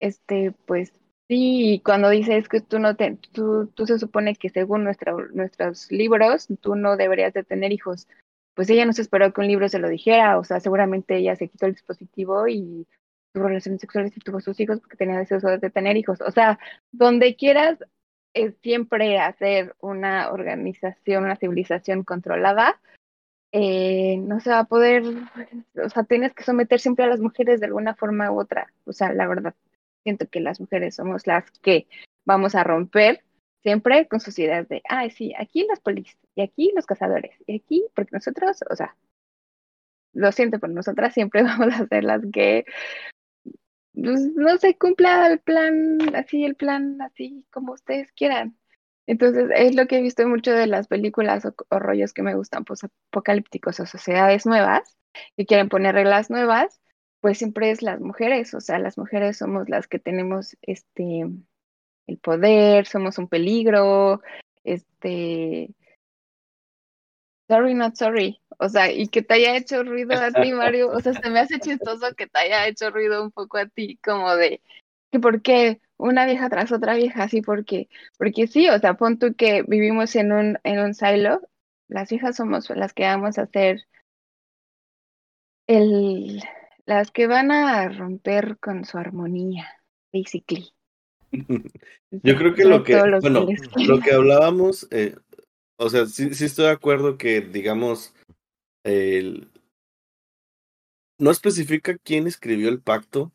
Este, pues sí, cuando dices que tú no te, tú, tú se supone que según nuestra, nuestros libros, tú no deberías de tener hijos. Pues ella no se esperó que un libro se lo dijera, o sea, seguramente ella se quitó el dispositivo y tuvo relaciones sexuales y tuvo sus hijos porque tenía deseos de tener hijos. O sea, donde quieras es siempre hacer una organización, una civilización controlada, eh, no se va a poder, o sea, tienes que someter siempre a las mujeres de alguna forma u otra. O sea, la verdad, siento que las mujeres somos las que vamos a romper siempre con sus ideas de, ay, sí, aquí los policías, y aquí los cazadores, y aquí, porque nosotros, o sea, lo siento, pero nosotras siempre <laughs> vamos a ser las que pues, no se cumpla el plan, así, el plan, así como ustedes quieran. Entonces, es lo que he visto mucho de las películas o, o rollos que me gustan, pues apocalípticos o sociedades nuevas, que quieren poner reglas nuevas, pues siempre es las mujeres, o sea, las mujeres somos las que tenemos este el poder, somos un peligro, este sorry, not sorry. O sea, y que te haya hecho ruido a ti, <laughs> Mario, o sea, se me hace chistoso que te haya hecho ruido un poco a ti, como de que por qué una vieja tras otra vieja, así porque, porque sí, o sea, pon tú que vivimos en un, en un silo, las viejas somos las que vamos a hacer el, las que van a romper con su armonía, basically. <laughs> Yo creo que lo que, bueno, lo que hablábamos, eh, o sea, sí, sí estoy de acuerdo que, digamos, el... no especifica quién escribió el pacto,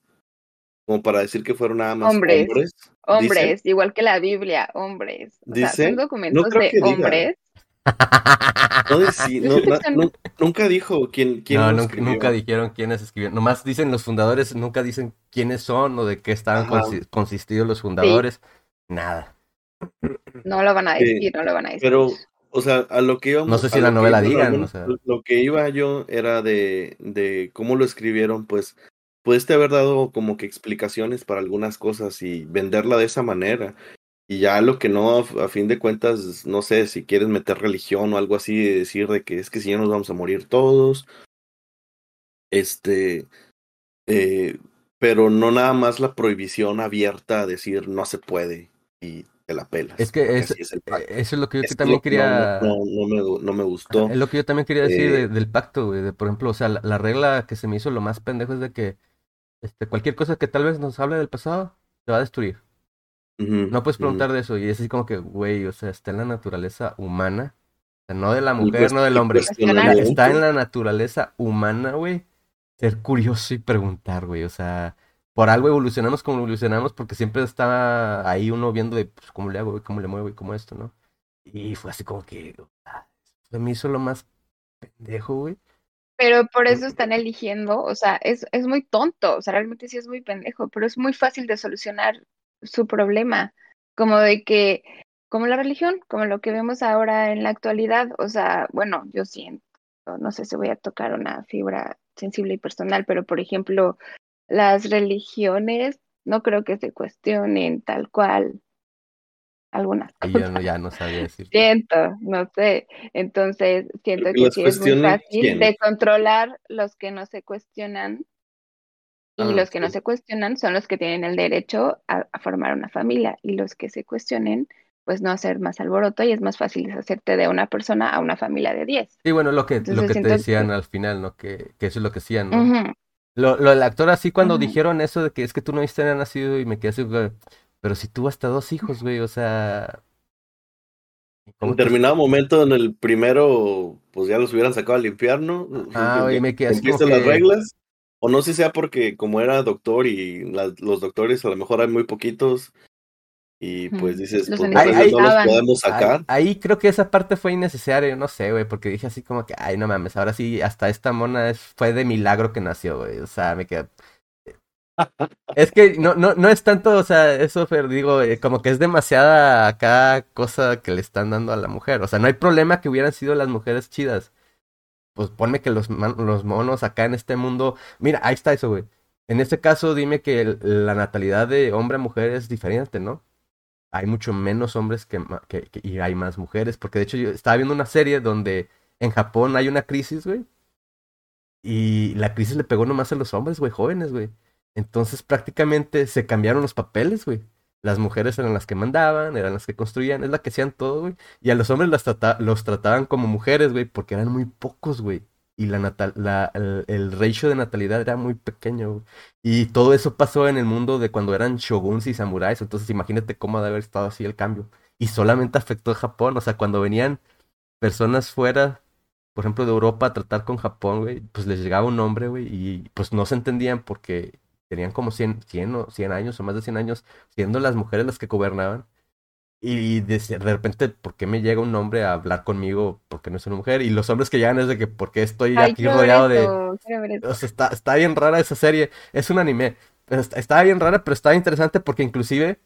como para decir que fueron nada más Hombres. hombres. Hombres, igual que la Biblia, hombres. O sea, son documentos de diga. No, decí- <laughs> no, nunca dijo quién, quién No, lo nunca, escribió. nunca dijeron quiénes escribieron. Nomás dicen los fundadores, nunca dicen quiénes son o de qué estaban consi- consistidos los fundadores. Nada. No lo van a Sí, decir, no lo van a decir. Pero, o sea, a lo que íbamos. No sé si la novela iba- digan, o sea. Lo que iba yo era de, de cómo lo escribieron, pues, pudiste haber dado como que explicaciones para algunas cosas y venderla de esa manera. Y ya lo que no, a, fin de cuentas, no sé, si quieres meter religión o algo así, de decir de que es que si ya nos vamos a morir todos. Este, eh, pero no nada más la prohibición abierta a decir no se puede y te la pelas. Es que es- es. Eso es lo que yo Es también que quería. No, no, no me, no me gustó. Es lo que yo también quería decir de- Eh, del pacto, güey. De, por ejemplo, o sea, la, la regla que se me hizo lo más pendejo es de que este, cualquier cosa que tal vez nos hable del pasado se va a destruir. No puedes preguntar de eso. Y es así como que, güey, o sea, está en la naturaleza humana. O sea, no de la mujer, pues, no del hombre. La- está en la naturaleza humana, güey. Ser curioso y preguntar, güey. O sea, por algo evolucionamos como evolucionamos porque siempre está ahí uno viendo de, pues, cómo le hago, güey, cómo le muevo y cómo esto, ¿no? Y fue así como que, ah, me hizo lo más pendejo, güey. Pero por eso están eligiendo, o sea, es, es muy tonto, o sea, realmente sí es muy pendejo, pero es muy fácil de solucionar su problema, como de que, como la religión, como lo que vemos ahora en la actualidad, o sea, bueno, yo siento, no sé si voy a tocar una fibra sensible y personal, pero por ejemplo, las religiones no creo que se cuestionen tal cual algunas ya no, ya no sabía decir. Siento, no sé. Entonces, siento que, sí es muy fácil de controlar los que no se cuestionan. Y ah, los que no se cuestionan son los que tienen el derecho a, formar una familia. Y los que se cuestionen, pues no hacer más alboroto y es más fácil deshacerte de una persona a una familia de 10. Sí, bueno, lo que, lo que te decían al final, ¿no? Que, que, eso es lo que decían, ¿no? lo, lo, el actor así cuando dijeron eso de que es que tú no viste nada nacido y me quedé así, pero si tuvo hasta dos hijos, güey, o sea. En determinado momento, en el primero, pues ya los hubieran sacado al infierno. Ah, güey, me quedé así. las reglas? O no sé si sea porque como era doctor y los doctores a lo mejor hay muy poquitos. Y pues dices, pues ahí, no los podemos sacar. Ahí, creo que esa parte fue innecesaria, no sé, güey, porque dije así como que, ay, no mames, ahora sí, hasta esta mona fue de milagro que nació, güey. O sea, me quedé, es que no, no, no es tanto, o sea, eso, pero digo, eh, como que es demasiada acá cosa que le están dando a la mujer. O sea, no hay problema que hubieran sido las mujeres chidas. Pues ponme que los, los monos acá en este mundo. Mira, ahí está eso, güey. En este caso, dime que la natalidad de hombre a mujer es diferente, ¿no? Hay mucho menos hombres que, que, y hay más mujeres. Porque de hecho, yo estaba viendo una serie donde en Japón hay una crisis, güey. Y la crisis le pegó nomás a los hombres, güey, jóvenes, güey. Entonces prácticamente se cambiaron los papeles, güey. Las mujeres eran las que mandaban, eran las que construían, es la que hacían todo, güey. Y a los hombres los trataban como mujeres, güey, porque eran muy pocos, güey. Y la natal la, el, ratio de natalidad era muy pequeño, güey. Y todo eso pasó en el mundo de cuando eran shoguns y samuráis. Entonces imagínate cómo ha de haber estado así el cambio. Y solamente afectó a Japón. O sea, cuando venían personas fuera por ejemplo, de Europa a tratar con Japón, güey, pues les llegaba un hombre, güey, y pues no se entendían porque tenían como 100, 100, o 100 años o más de 100 años, siendo las mujeres las que gobernaban. Y de, repente, ¿por qué me llega un hombre a hablar conmigo? Porque no es una mujer. Y los hombres que llegan es de que, ¿por qué estoy aquí rodeado de.? O sea, está, está bien rara esa serie. Es un anime. Está, bien rara, pero está interesante porque, inclusive.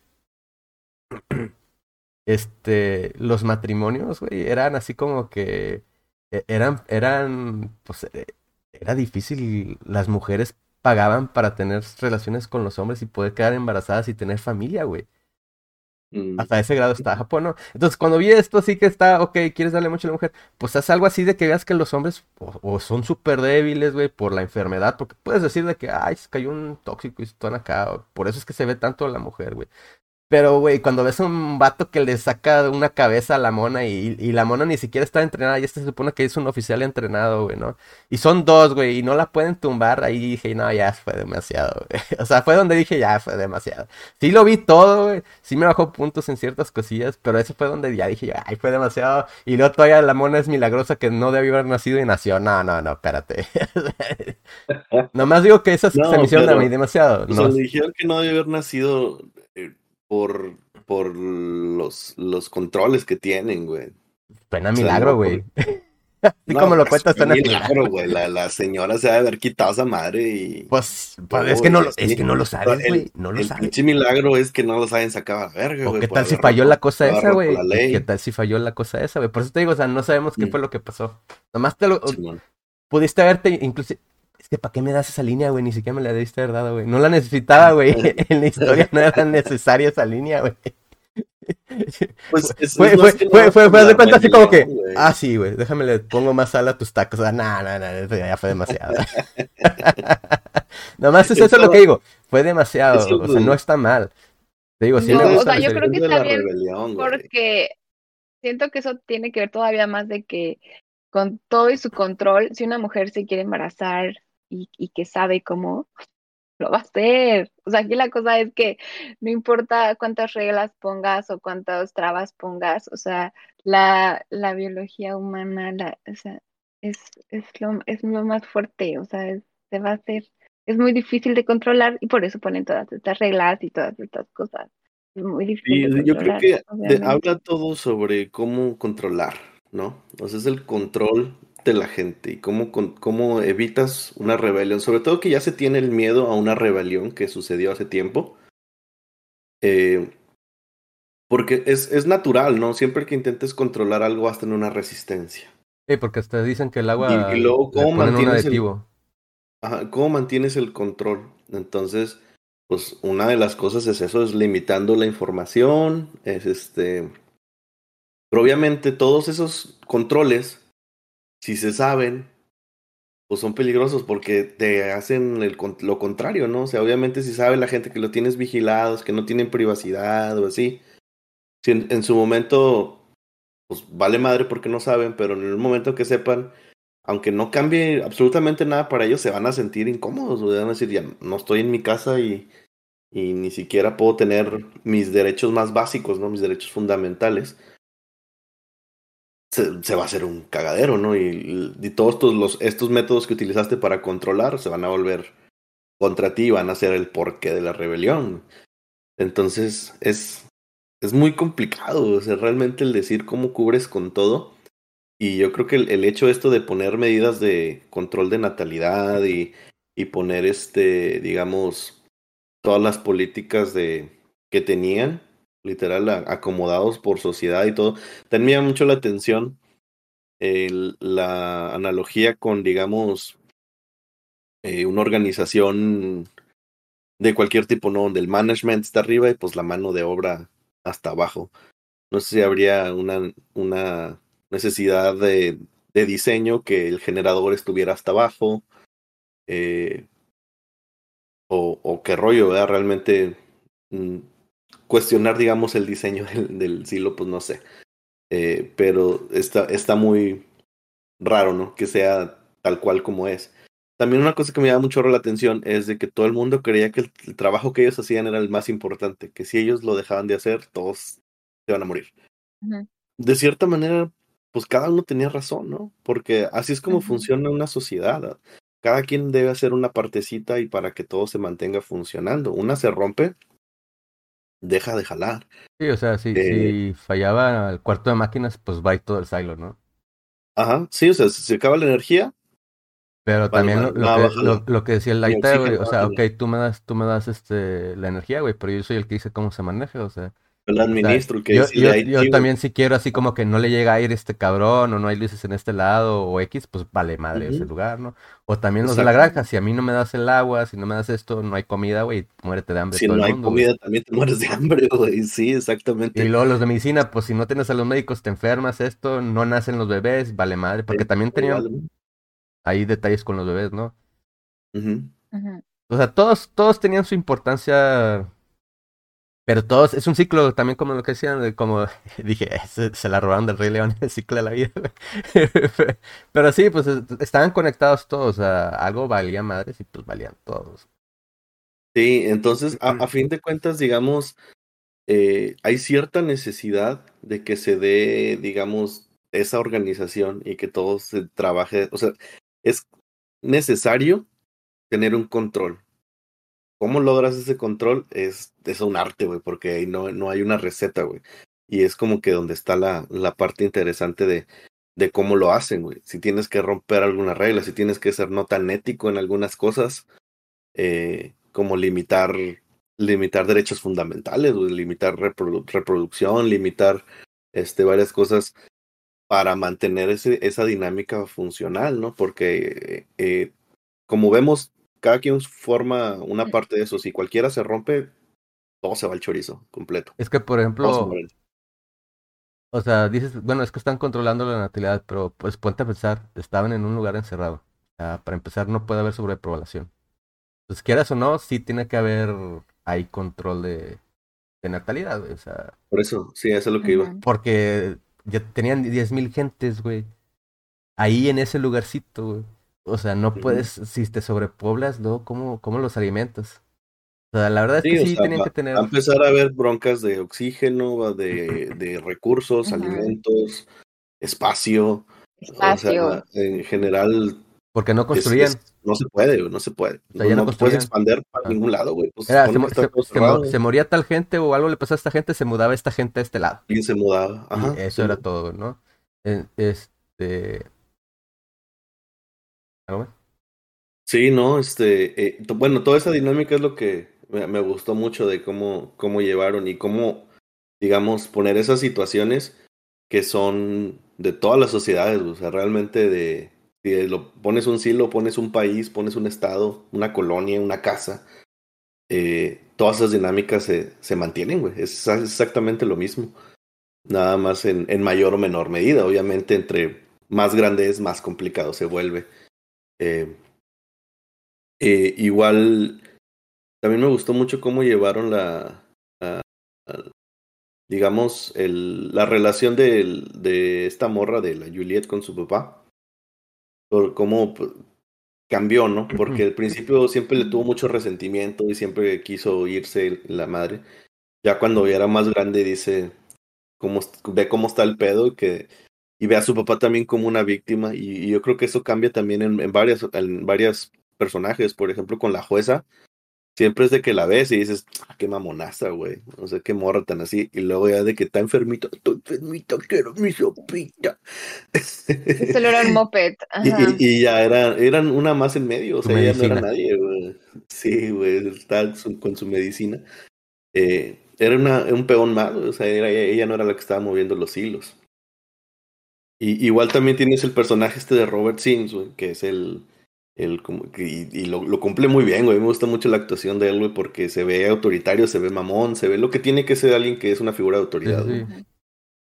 <clears throat> este. Los matrimonios, güey, eran así como que. E, eran. Eran. Pues. E, era difícil las mujeres pagaban para tener relaciones con los hombres y poder quedar embarazadas y tener familia, güey. Mm. Hasta ese grado está Japón, ¿no? Entonces, cuando vi esto, sí que está, ok, quieres darle mucho a la mujer, pues haz algo así de que veas que los hombres o, son súper débiles, güey, por la enfermedad, porque puedes decir de que, ay, se cayó un tóxico y están acá, por eso es que se ve tanto a la mujer, güey. Pero, güey, cuando ves a un vato que le saca una cabeza a la mona y, y, la mona ni siquiera está entrenada, y este se supone que es un oficial entrenado, güey, ¿no? Y son dos, güey, y no la pueden tumbar, ahí dije, no, ya fue demasiado, güey. <laughs> O sea, fue donde dije, ya fue demasiado. Sí lo vi todo, güey, sí me bajó puntos en ciertas cosillas, pero eso fue donde ya dije, ay, fue demasiado. Y luego todavía la mona es milagrosa que no debió haber nacido y nació. No, no, no, espérate. <laughs> <laughs> Nomás digo que esas se me hicieron a mí demasiado. O sea, dijeron que no debió haber nacido por, por los, los controles que tienen, güey. Suena milagro, güey. Así <laughs> como lo cuentas, suena milagro, güey. La, la, señora se ha de haber quitado esa madre y. Pues, pues es que no, lo, es que no lo sabes, güey. No lo el sabes. El milagro es que no lo saben sacar a la verga, güey. ¿Qué tal si falló la cosa esa, güey? ¿Qué tal si falló la cosa esa, güey? Por eso te digo, o sea, no sabemos qué mm. fue lo que pasó. Nomás te lo. pudiste haberte, incluso, es que ¿para qué me das esa línea, güey? Ni siquiera me la diste verdad, güey. No la necesitaba, güey. <laughs> en la historia no era necesaria esa línea, güey. Pues fue, fue, fue, fue, fue, de cuenta así como que, ah, sí, güey, déjame le pongo más sal a tus tacos. O sea, no, no, no, ya fue demasiado. <laughs> Nomás es eso, lo que digo, fue demasiado, o sea, no está mal. Te digo, sí no, me gusta. O sea, yo creo que está bien porque siento que eso tiene que ver todavía más de que con todo y su control, si una mujer se quiere embarazar y, que sabe cómo, <laughs> lo va a hacer. O sea, aquí la cosa es que no importa cuántas reglas pongas o cuántas trabas pongas, o sea, la, la biología humana la, o sea, es, es, lo, es lo más fuerte, o sea, se va a hacer, es muy difícil de controlar y por eso ponen todas estas reglas y todas estas cosas. Es muy difícil. yo creo que habla todo sobre cómo controlar, ¿no? O sea, es el control de la gente y cómo, cómo evitas una rebelión. Sobre todo que ya se tiene el miedo a una rebelión que sucedió hace tiempo. Eh, porque es, es, natural, ¿no? Siempre que intentes controlar algo vas a tener una resistencia. Sí, porque hasta dicen que el agua Y, y luego, ¿cómo mantienes el, ajá, cómo mantienes el control? Entonces, pues una de las cosas es eso, es limitando la información, es este... Pero obviamente todos esos controles, si se saben, pues son peligrosos porque te hacen lo contrario, ¿no? O sea, obviamente si sabe la gente que lo tienes vigilados, que no tienen privacidad o así, en, su momento, pues vale madre porque no saben, pero en el momento que sepan, aunque no cambie absolutamente nada para ellos, se van a sentir incómodos, güey, van a decir, ya no estoy en mi casa y ni siquiera puedo tener mis derechos más básicos, ¿no? Mis derechos fundamentales. Se, va a hacer un cagadero, ¿no? Y, y todos estos, los, estos métodos que utilizaste para controlar se van a volver contra ti y van a ser el porqué de la rebelión. Entonces es, es muy complicado, o sea, realmente el decir cómo cubres con todo. Y yo creo que el, el hecho esto de poner medidas de control de natalidad y, y poner este, digamos, todas las políticas de que tenían, literal, acomodados por sociedad y todo, llama mucho la atención la analogía con, digamos, eh, una organización de cualquier tipo, ¿no? Donde el management está arriba y pues la mano de obra hasta abajo. No sé si habría una, una necesidad de, de diseño que el generador estuviera hasta abajo. eh, o, o qué rollo, ¿verdad? Realmente mm, cuestionar, digamos, el diseño <laughs> del, del silo, pues no sé. Eh, pero está, está muy raro, ¿no? Que sea tal cual como es. También una cosa que me llama mucho la atención es de que todo el mundo creía que el, el trabajo que ellos hacían era el más importante, que si ellos lo dejaban de hacer, todos se iban a morir. De cierta manera, pues cada uno tenía razón, ¿no? Porque así es como funciona una sociedad. Cada quien debe hacer una partecita y para que todo se mantenga funcionando. Una se rompe, deja de jalar. Sí, o sea, si, Eh, si fallaba el cuarto de máquinas, pues va y todo el silo, ¿no? ajá, sí, o sea, si se acaba la energía, Pero vale, también lo, que, lo, lo que decía el Laita, güey, o sea, ok, tú me das, tú me das este, la energía, güey, pero yo soy el que dice cómo se maneja, o sea. El O sea, administro, que yo, decide yo, ahí, yo también si quiero así como que no le llega aire este cabrón, o no hay luces en este lado, o X, pues vale madre ese lugar, ¿no? O también los de la Exacto. granja, si a mí no me das el agua, si no me das esto, no hay comida, güey, muérete de hambre Si todo el no hay mundo, comida, también te mueres de hambre, <laughs> güey. Sí, Y exactamente. luego los de medicina, pues si no tienes a los médicos, te enfermas, esto, no nacen los bebés, vale madre, porque también tenían vale. ahí detalles con los bebés, ¿no? O sea, todos, todos tenían su importancia, pero todos, es un ciclo también como lo que decían, de como <laughs> dije, se, se la robaron del Rey León, el ciclo de la vida. <laughs> Pero sí, pues es- estaban conectados todos, sea, algo valía madres y pues valían todos. Sí, entonces, a, a fin de cuentas, digamos, eh, hay cierta necesidad de que se dé, digamos, esa organización y que todo se trabaje. O sea, es necesario tener un control. ¿Cómo logras ese control? Es, es un arte, güey, porque ahí no, no hay una receta, güey. Y es como que donde está la, la parte interesante de, de cómo lo hacen, güey. Si tienes que romper alguna regla, si tienes que ser no tan ético en algunas cosas, eh, como limitar, limitar derechos fundamentales, limitar reprodu- reproducción, limitar este, varias cosas para mantener ese, esa dinámica funcional, ¿no? Porque eh, como vemos, cada quien forma una parte de eso. Si cualquiera se rompe, todo se va al chorizo completo. Es que, por ejemplo, o sea, dices, bueno, es que están controlando la natalidad, pero pues ponte a pensar, estaban en un lugar encerrado. O sea, para empezar, no puede haber sobrepoblación. Entonces, quieras o no, sí tiene que haber ahí control de, de natalidad, güey. O sea, Por eso, sí, eso es lo que iba. Porque ya tenían 10.000 gentes, güey. Ahí en ese lugarcito, güey. O sea, no puedes, si te sobrepoblas, luego, ¿cómo, cómo los alimentas? O sea, la verdad es Sí, que o sí sea, tenían va, que tener. va a empezar a haber broncas de oxígeno, va de, de recursos, alimentos, espacio. O Espacio. sea, en general, Porque no construían. es- no se puede, no se puede. O sea, No, ya no no puedes expander para Ah. ningún lado, güey. Pues se Era, se, moría tal gente o algo le pasaba a esta gente, se mudaba esta gente a este lado. Alguien se mudaba. Y Ajá. eso sí, era todo, ¿no? Este. ¿Algo más? Sí, no, este, eh, bueno, toda esa dinámica es lo que me, me gustó mucho de cómo, cómo llevaron y cómo, digamos, poner esas situaciones que son de todas las sociedades, o sea, realmente de, si lo pones un silo, pones un país, pones un estado, una colonia, una casa, eh, todas esas dinámicas se, se mantienen, güey. Es exactamente lo mismo. Nada más en, en, mayor o menor medida. Obviamente, entre más grande es, más complicado se vuelve. Eh, eh, igual, también me gustó mucho cómo llevaron la, la, la digamos, el, la relación de, de esta morra de la Juliet con su papá por cómo cambió, ¿no? Porque al principio siempre le tuvo mucho resentimiento y siempre quiso irse la madre. Ya cuando ya era más grande dice, cómo, ve cómo está el pedo y, que, y ve a su papá también como una víctima. Y, y yo creo que eso cambia también en, en, varias, en varias personajes. Por ejemplo, con la jueza, siempre es de que la ves y dices, ah, qué mamonaza, güey. No sé qué morra tan así. Y luego ya de que está enfermito, estoy enfermito, quiero mi sopita. Solo era un <laughs> moped. Y, y, ya era, eran una más en medio, o sea, ya no era nadie, güey. Sí, güey, está con su medicina. Eh, era una, un peón más, o sea, era, ella no era la que estaba moviendo los hilos. Y igual también tienes el personaje este de Robert Sims, güey, que es el, el, y, y lo, lo, cumple muy bien, güey. Me gusta mucho la actuación de él, güey, porque se ve autoritario, se ve mamón, se ve lo que tiene que ser alguien que es una figura de autoridad. Sí, sí.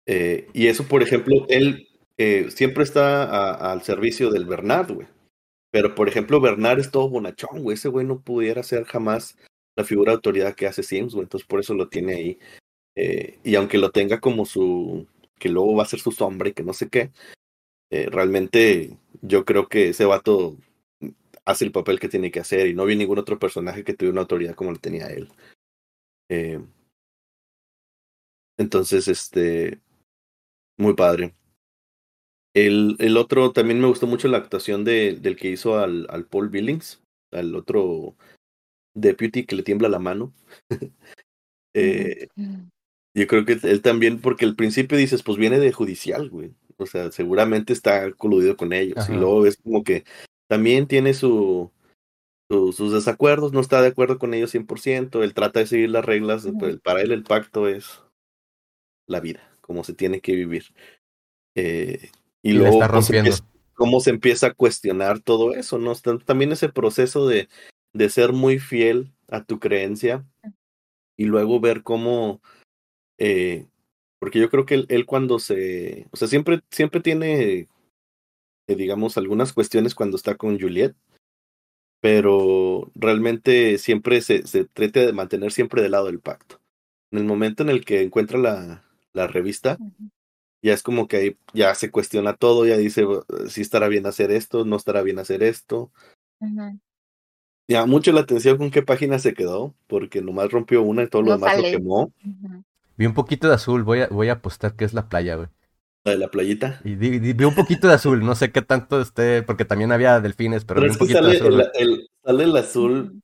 Eh, y eso, por ejemplo, él eh, siempre está a, al servicio del Bernard, güey. Pero, por ejemplo, Bernard es todo bonachón, güey. Ese güey no pudiera ser jamás la figura de autoridad que hace Sims, güey. Entonces, por eso lo tiene ahí. Eh, y aunque lo tenga como su. Que luego va a ser su sombra y que no sé qué. realmente, yo creo que ese vato hace el papel que tiene que hacer y no vi ningún otro personaje que tuviera una autoridad como lo tenía él. Eh, entonces, este, muy padre. El, el otro, también me gustó mucho la actuación de, del que hizo al, al Paul Billings, al otro deputy que le tiembla la mano. <laughs> eh, yo creo que él también, porque al principio dices, pues viene de judicial, güey. O sea, seguramente está coludido con ellos. Ajá. Y luego es como que también tiene su, su, sus desacuerdos, no está de acuerdo con ellos 100%, él trata de seguir las reglas, pero para él el pacto es la vida, como se tiene que vivir. Eh, y, y, luego está rompiendo. Cómo, se empieza, cómo se empieza a cuestionar todo eso, ¿no? También ese proceso de, de ser muy fiel a tu creencia y luego ver cómo... Eh, porque yo creo que él, él, cuando se, o sea, siempre, siempre tiene eh, digamos, algunas cuestiones cuando está con Juliet, pero realmente siempre se, se trata de mantener siempre del lado del pacto. En el momento en el que encuentra la, la revista, uh -huh. ya es como que ahí ya se cuestiona todo, ya dice si estará bien hacer esto, no estará bien hacer esto. Uh -huh. Ya mucho la atención con qué página se quedó, porque nomás rompió una y todo lo no demás sale. lo quemó. Uh -huh. Vi un poquito de azul, voy a, voy a apostar que es la playa, güey. La de la playita. Y vi, vi, un poquito de azul, no sé qué tanto esté, porque también había delfines, pero, pero vi un poquito sale de azul. El, el, sale el azul,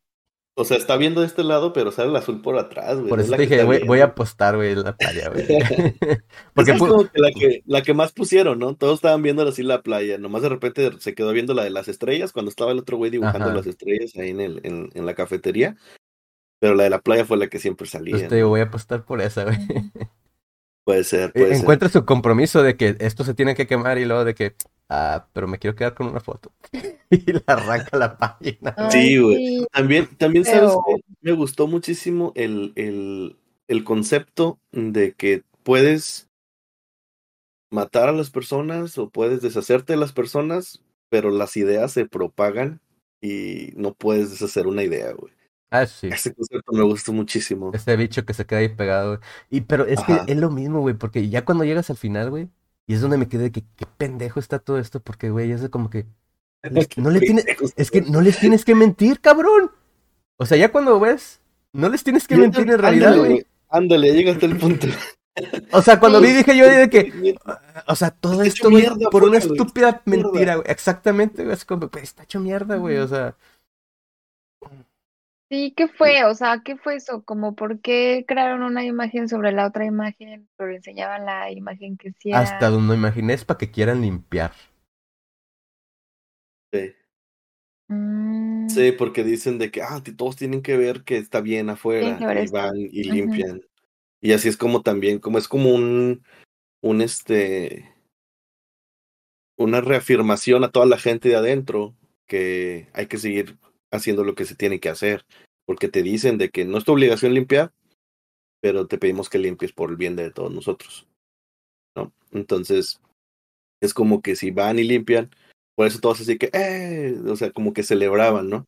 o sea, está viendo de este lado, pero sale el azul por atrás, güey. Por eso te dije, voy, voy, a apostar, güey, en la playa, güey. <laughs> <laughs> porque es como que la, que la que más pusieron, ¿no? Todos estaban viendo así la playa, nomás de repente se quedó viendo la de las estrellas, cuando estaba el otro güey dibujando Ajá. las estrellas ahí en, el, en, en, la cafetería. Pero la de la playa fue la que siempre salía. Pues te digo, voy a apostar por esa, güey. Puede ser, puede Encuentra ser. su compromiso de que esto se tiene que quemar y luego de que, ah, pero me quiero quedar con una foto. <laughs> y la arranca la página. Sí, güey. También, también pero... sabes que me gustó muchísimo el, el, el concepto de que puedes matar a las personas o puedes deshacerte de las personas, pero las ideas se propagan y no puedes deshacer una idea, güey. Ah, sí. Ese concepto me gustó muchísimo. Ese bicho que se queda ahí pegado, güey. Y, pero es Ajá. que es lo mismo, güey, porque ya cuando llegas al final, güey, y es donde me quedé de que qué pendejo está todo esto, porque, güey, es de como que. No le tienes, es que no les tienes que mentir, cabrón. O sea, ya cuando ves, no les tienes que mentir en realidad, güey. Ándale, llegaste al punto. O sea, cuando vi dije yo de que, o sea, todo esto, güey, por una estúpida mentira, güey. Exactamente, güey, es como, pues está hecho mierda, güey, o sea. Sí, ¿qué fue? O sea, ¿qué fue eso? Como por qué crearon una imagen sobre la otra imagen, pero enseñaban la imagen que sí era... Hasta donde imaginé es para que quieran limpiar. Sí. Mm. Sí, porque dicen de que, ah, todos tienen que ver que está bien afuera, y van y limpian. Uh -huh. Y así es como también, como es como un, un este una reafirmación a toda la gente de adentro que hay que seguir haciendo lo que se tiene que hacer, porque te dicen de que no es tu obligación limpiar, pero te pedimos que limpies por el bien de todos nosotros. ¿No? Entonces, es como que si van y limpian, por eso todos así que, eh, o sea, como que celebraban, ¿no?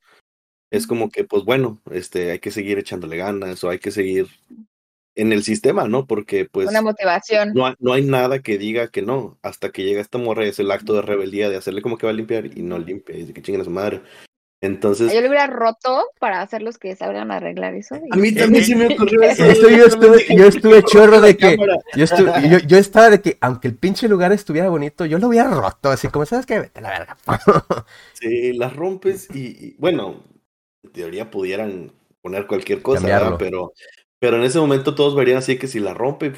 Es como que, pues bueno, este, hay que seguir echándole ganas o hay que seguir en el sistema, ¿no? Porque pues... Una motivación. No, no hay nada que diga que no, hasta que llega esta morra, es el acto de rebeldía de hacerle como que va a limpiar y no limpia, y dice que chinguen a su madre. Entonces. Yo lo hubiera roto para hacer los que salgan a arreglar eso. A mí también se me ocurrió <laughs> eso. yo, estuve, yo estuve chorro de que. Yo, estuve, yo, estaba de que, aunque el pinche lugar estuviera bonito, yo lo hubiera roto. Así como, ¿sabes qué? Vete a la verga. <laughs> sí, las rompes y, bueno, en teoría pudieran poner cualquier cosa, pero pero en ese momento todos verían así que si la rompe,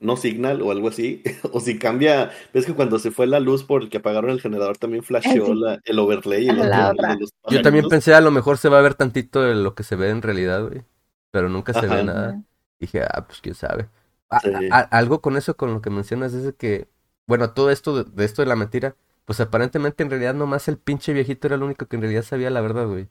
no signal o algo así. <laughs> o si cambia, ves que cuando se fue la luz por el que apagaron el generador también flasheó el overlay. Yo también pensé a lo mejor se va a ver tantito de lo que se ve en realidad, güey. Pero nunca se ve nada. dije, ah, pues quién sabe. algo con eso, con lo que mencionas, es que, bueno, todo esto de, de esto de la mentira, pues aparentemente en realidad nomás el pinche viejito era el único que en realidad sabía la verdad, güey.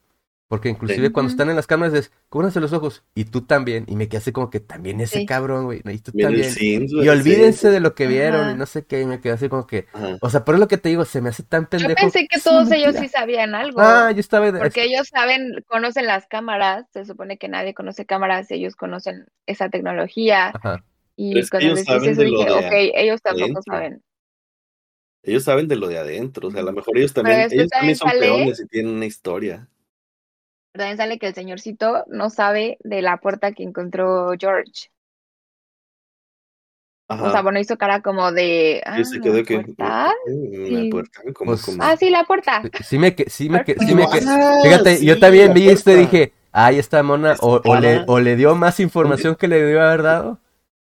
Porque inclusive cuando están en las cámaras es, cúbranse los ojos. Y tú también. Y me quedé así como que también ese cabrón, güey. Y tú también. y olvídense de lo que vieron. Y no sé qué. Y me quedé así como que. O sea, por eso lo que te digo, se me hace tan pendejo. Yo pensé que todos ellos sí sabían algo. Ah, yo estaba. Porque ellos saben, conocen las cámaras. Se supone que nadie conoce cámaras. Ellos conocen esa tecnología. Ajá. Y cuando les dices eso dije, ok, ellos tampoco saben. Ellos saben de lo de adentro. O sea, a lo mejor ellos también, ellos también son peones y tienen una historia también sale que el señorcito no sabe de la puerta que encontró George. O sea, bueno, hizo cara como de. Ah, se quedó que. Puerta? Sí. puerta pues, Ah, sí, la puerta. Sí me que, sí me que, sí me que. Fíjate, yo también vi esto y dije, ay, esta mona, o, o, le, o le dio más información que le debió haber dado,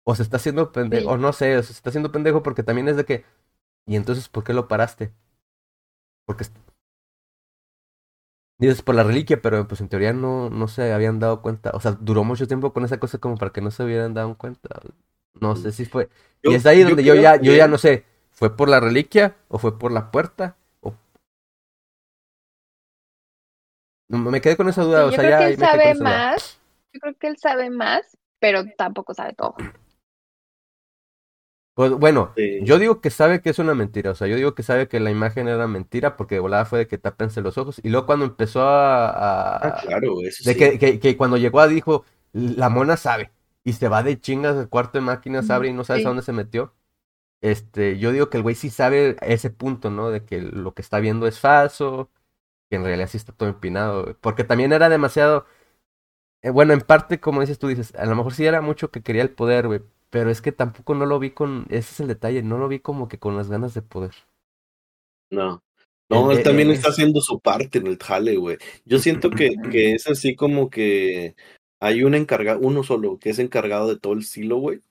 o se está haciendo pendejo, o no sé, o se está haciendo pendejo porque también es de que. ¿Y entonces por qué lo paraste? Porque Dices por la reliquia, pero pues en teoría no, no se habían dado cuenta. O sea, duró mucho tiempo con esa cosa como para que no se hubieran dado cuenta. No sé si fue. y es ahí donde yo, ya, yo ya no sé. ¿Fue por la reliquia? ¿O fue por la puerta? O... Me quedé con esa duda. o sea, creo que él sabe más. Yo creo que él sabe más, pero tampoco sabe todo. Pues bueno, yo digo que sabe que es una mentira, o sea, yo digo que sabe que la imagen era mentira porque de volada fue de que tapense los ojos y luego cuando empezó a... ah, claro, eso de que, que, cuando llegó a dijo, la mona sabe y se va de chingas al cuarto de máquinas, abre y no sabes a dónde se metió. Este, yo digo que el güey sí sabe ese punto, ¿no? De que lo que está viendo es falso, que en realidad sí está todo empinado, porque también era demasiado... Eh, bueno, en parte, como dices tú, dices, a lo mejor sí era mucho que quería el poder, güey, pero es que tampoco no lo vi con, ese es el detalle, no lo vi como que con las ganas de poder. No. No, él también está haciendo su parte en el jale, güey. Yo siento que, que <clears throat> es así como que hay un encargado, uno solo, que es encargado de todo el silo, güey.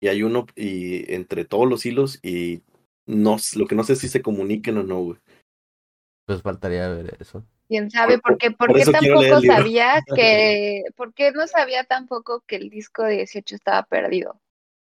Y hay uno, y entre todos los hilos, y no, lo que no sé si se comuniquen o no, güey. Pues faltaría ver eso. Quién sabe, por, qué, por, qué tampoco sabía <laughs> que, por qué no sabía tampoco que el disco de 18 estaba perdido.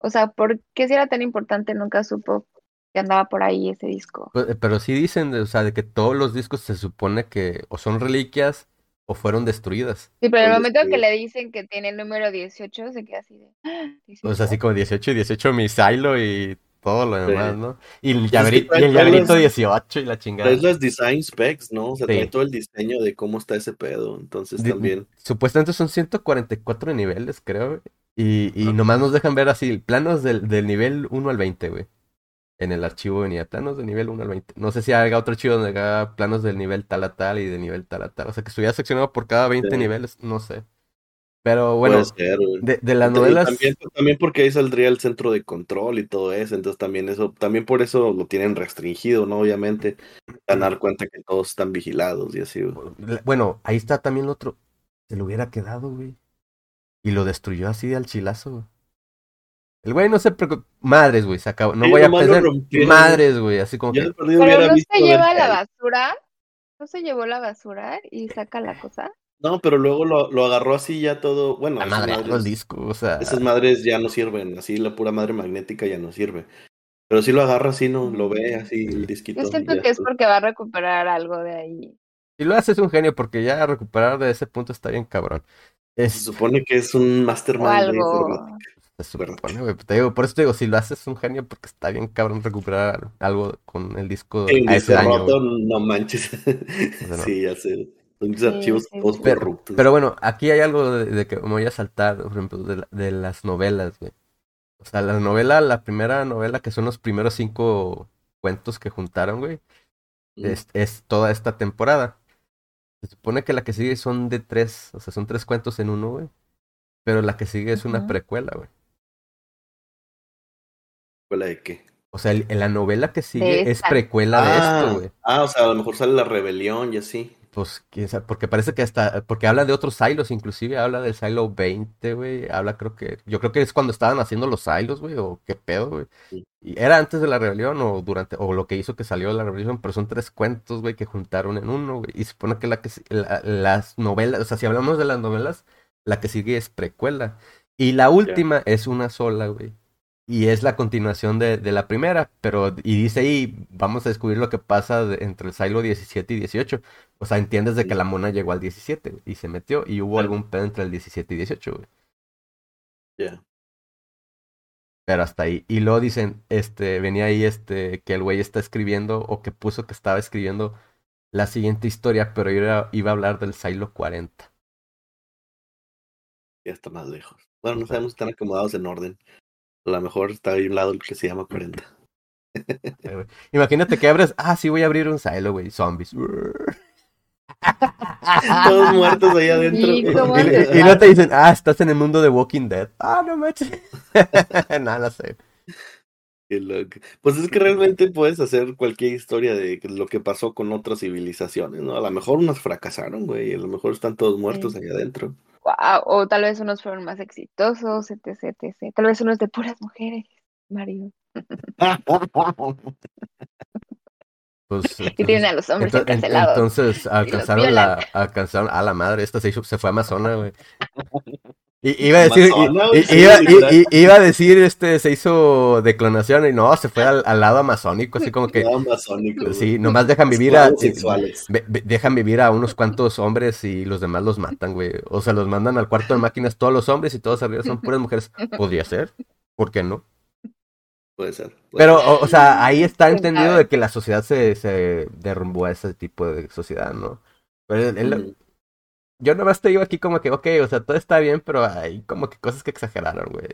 O sea, ¿por qué si era tan importante nunca supo que andaba por ahí ese disco? Pues, eh, pero sí dicen, o sea, de que todos los discos se supone que o son reliquias o fueron destruidas. Sí, pero en el momento que le dicen que tiene el número 18, se queda así de... <gasps> O sea, así como 18 y 18 Misailo y todo lo demás, ¿no? Y el, llaverito, y el llaverito 18 y la chingada. Es los design specs, ¿no? O sea, todo el diseño de cómo está ese pedo, entonces también... Supuestamente son 144 niveles, creo. Y, y nomás nos dejan ver así, planos del, del nivel 1 al 20, güey. En el archivo venía planos del nivel 1 al 20. No sé si haga otro archivo donde haga planos del nivel tal a tal y de nivel tal a tal. O sea, que estuviera seccionado por cada 20 niveles, no sé. Pero bueno, de, de, las novelas. También, también, porque ahí saldría el centro de control y todo eso. Entonces también eso, también por eso lo tienen restringido, ¿no? Obviamente, dar cuenta que todos están vigilados y así. Bueno, ahí está también otro. Se lo hubiera quedado, güey. Y lo destruyó así de al chilazo, El güey no se preocupó. Madres, güey, se acabó. No voy a pensar. Madres, güey, así como que. Pero no se lleva la basura. No se llevó la basura y saca la cosa. No, pero luego lo, lo agarró así ya todo. Bueno, la madre el disco, o sea. Esas madres ya no sirven. Así la pura madre magnética ya no sirve. Pero si lo agarra así, ¿no? Lo ve así el disquito. Yo y siento que es porque va a recuperar algo de ahí. Si lo haces un genio, porque ya recuperar de ese punto está bien cabrón. Se supone que es un mastermind de algo. informática. se supone, güey. Te digo, por eso te digo, si lo haces un genio, porque está bien cabrón recuperar algo con el disco un a ese año. roto, güey. no manches. no. Sí, ya sé. Son Sí, archivos sí, sí. Pero, corruptos. pero bueno, aquí hay algo de, de que me voy a saltar, por ejemplo, de, la- de las novelas, güey. O sea, la novela, la primera novela, que son los primeros cinco cuentos que juntaron, güey, Mm. es, es toda esta temporada. Se supone que la que sigue son de tres, o sea, son tres cuentos en uno, güey. Pero la que sigue es una precuela, güey. ¿Escuela de qué? O sea, el- la novela que sigue es precuela de ah, esto, güey. ah, o sea, a lo mejor sale la rebelión y así. Pues, quién sabe, porque parece que hasta, porque habla de otros silos, inclusive habla del silo 20, güey, habla creo que, yo creo que es cuando estaban haciendo los silos, güey, o qué pedo, güey. Sí. Era antes de la rebelión o durante, o lo que hizo que salió la rebelión, pero son tres cuentos, güey, que juntaron en uno, güey. Y supone que la que, la- las novelas, o sea, si hablamos de las novelas, la que sigue es precuela. Y la última es una sola, güey. Y es la continuación de, de la primera, pero, y dice ahí, vamos a descubrir lo que pasa de- entre el silo 17 y 18. O sea, entiendes de que la mona llegó al 17 güey, y se metió y hubo algún pedo entre el 17 y 18, güey. Ya. Pero hasta ahí. Y luego dicen, este, venía ahí este, que el güey está escribiendo o que puso que estaba escribiendo la siguiente historia, pero iba, iba a hablar del silo 40. Ya está más lejos. Bueno, no sabemos si están acomodados en orden. A lo mejor está ahí un lado el que se llama 40. Eh, güey. Imagínate que abres, ah, sí, voy a abrir un silo, güey, zombies. <laughs> Todos muertos ahí adentro. Sí, ¿cómo Y, no te dicen, ah, estás en el mundo de Walking Dead. Ah, no manches. <laughs> no, no sé. Pues es que realmente puedes hacer cualquier historia de lo que pasó con otras civilizaciones, ¿no? A lo mejor unas fracasaron, güey, y a lo mejor están todos muertos Sí. ahí adentro. Guau, O tal vez unos fueron más exitosos, etc, etc. Tal vez unos de puras mujeres, Mario. Pues, <laughs> Y tienen a los hombres ento- en- encarcelados. entonces alcanzaron la, alcanzaron a la madre, esta se, hizo- se fue a Amazona, güey. <laughs> Y, iba a decir, sí, iba, a decir, este, se hizo de clonación y no, se fue al, al lado amazónico, así como que, amazónico, güey. sí, nomás dejan vivir a, sexuales. ve- dejan vivir a unos cuantos hombres y los demás los matan, güey. O sea, los mandan al cuarto de máquinas todos los hombres y todos arriba son puras mujeres. Podría ser, ¿por qué no? Puede ser. puede Pero, o, o sea, ahí está ¿Quién entendido de que la sociedad se, se derrumbó a ese tipo de sociedad, ¿no? Pero él- él-. Yo nomás te digo aquí como que, ok, o sea, todo está bien, pero hay como que cosas que exageraron, güey.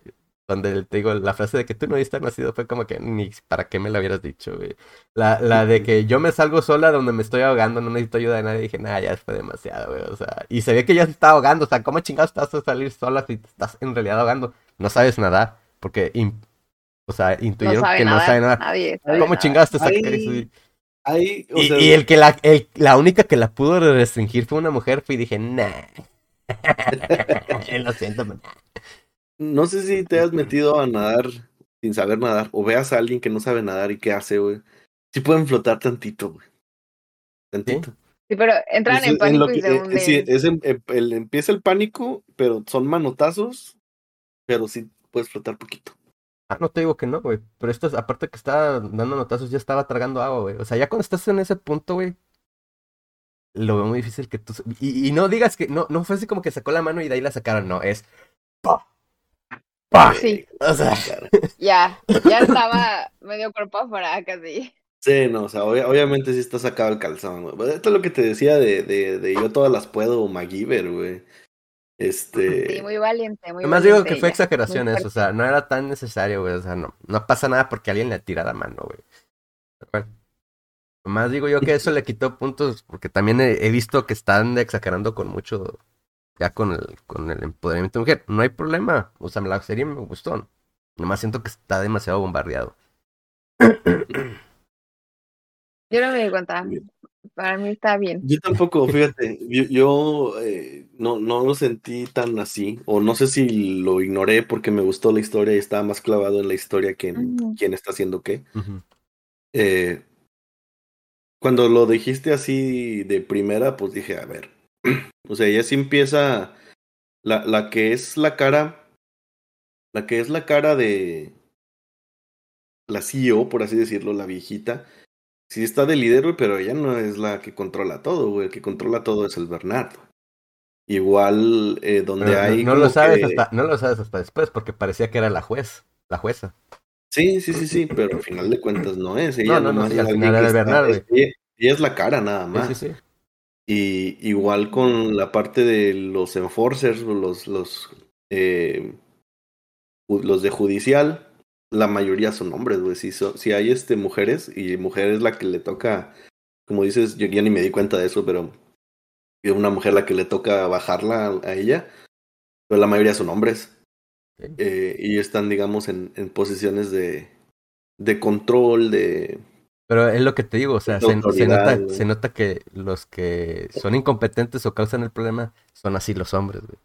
Donde te digo, la frase de que tú no diste nacido fue como que ni para qué me lo hubieras dicho, güey. La, la de que yo me salgo sola donde me estoy ahogando, no necesito ayuda de nadie, dije, nah, ya fue demasiado, güey. O sea, y se ve que ya se está ahogando, o sea, ¿cómo chingados vas a salir sola si te estás en realidad ahogando? No sabes nadar, porque, o sea, intuyeron que no nada. sabe nadar. Nadie ¿Cómo nada. chingados te sacas? Ay, Ahí, o Y, sea, y el que la, el- la única que la pudo restringir fue una mujer, fue y dije, nah. <laughs> Lo siento, man. no sé si te has metido a nadar sin saber nadar o veas a alguien que no sabe nadar y qué hace, güey. Sí pueden flotar tantito, güey. Tantito. Sí, pero entran Es- en en pánico y se eh, hunden. sí, es el- empieza el pánico, pero son manotazos, pero sí puedes flotar poquito. Ah, no te digo que no, güey. Pero esto, es- aparte que estaba dando notazos, ya estaba tragando agua, güey. O sea, ya cuando estás en ese punto, güey, lo veo muy difícil que tú... Y, y no digas que... No, no fue así como que sacó la mano y de ahí la sacaron, no. Es... ¡Pa! ¡Pa! Sí, O sea... <laughs> Ya, ya estaba medio cuerpo afuera casi. Sí, no, o sea, obvia- obviamente sí está sacado el calzón, güey. Esto es lo que te decía de, de, de yo todas las puedo, MacGyver, güey. Este, Sí, muy valiente, muy Nomás digo valiente que fue exageración eso, o sea, no era tan necesario, güey. O sea, no, no pasa nada porque alguien le tira la mano, güey. Bueno. Nomás digo yo que eso le quitó puntos, porque también he, he visto que están exagerando con mucho, ya con el, con el empoderamiento de mujer. No hay problema, o sea, la serie me gustó. Nomás siento que está demasiado bombardeado. Yo no me di cuenta. Para mí está bien. Yo tampoco, fíjate, yo, yo, eh, no, no lo sentí tan así, o no sé si lo ignoré porque me gustó la historia y estaba más clavado en la historia que en Ujú. quién está haciendo qué. Ujú. Eh, cuando lo dijiste así de primera, pues dije, a ver, <clears throat> o sea, ya sí empieza la, la que es la cara, la que es la cara de, la CEO, por así decirlo, la viejita, sí está de líder, güey, pero ella no es la que controla todo, güey. El que controla todo es el Bernardo. Igual eh, donde Pero hay. no, lo sabes que- hasta, no lo sabes hasta después, porque parecía que era la juez, la jueza. Sí, sí, sí, sí, pero al final de cuentas no es. Ella No, no, no, sí, al final era Bernardo, ella, ella es la cara nada más. sí, sí. Y igual con la parte de los enforcers, los, los, eh, los de judicial, la mayoría son hombres, güey. Si, so- si hay este, mujeres, y mujer es la que le toca, como dices, yo ya ni me di cuenta de eso, pero es una mujer la que le toca bajarla a, a ella, pero la mayoría son hombres. Eh, y están, digamos, en, en posiciones de, de control, de... Pero es lo que te digo, o sea, se, nota, güey. se nota que los que son incompetentes o causan el problema son así los hombres, güey.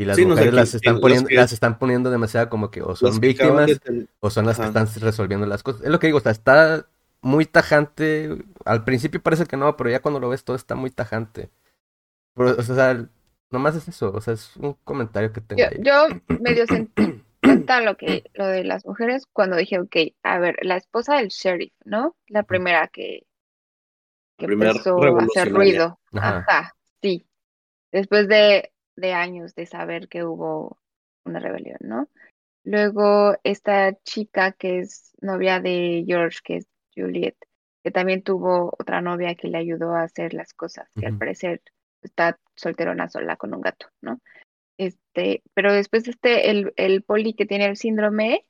Y las Sí, no sé, mujeres que- las están poniendo, que- las están poniendo demasiado como que o son los víctimas ten- o son las que están resolviendo las cosas. Es lo que digo, o sea, está muy tajante. Al principio parece que no, pero ya cuando lo ves todo está muy tajante. Pero, o sea, nomás es eso, o sea, es un comentario que tengo Yo, ahí. yo medio sentí lo que lo de las mujeres cuando dije, ok, a ver, la esposa del sheriff, ¿no? La primera que, que empezó a hacer ruido. Ajá. Ajá, sí. Después de, de años de saber que hubo una rebelión, ¿no? Luego esta chica que es novia de George, que es Juliet, que también tuvo otra novia que le ayudó a hacer las cosas, que al parecer está solterona sola con un gato, ¿no? Este, pero después este, el, el poli que tiene el síndrome,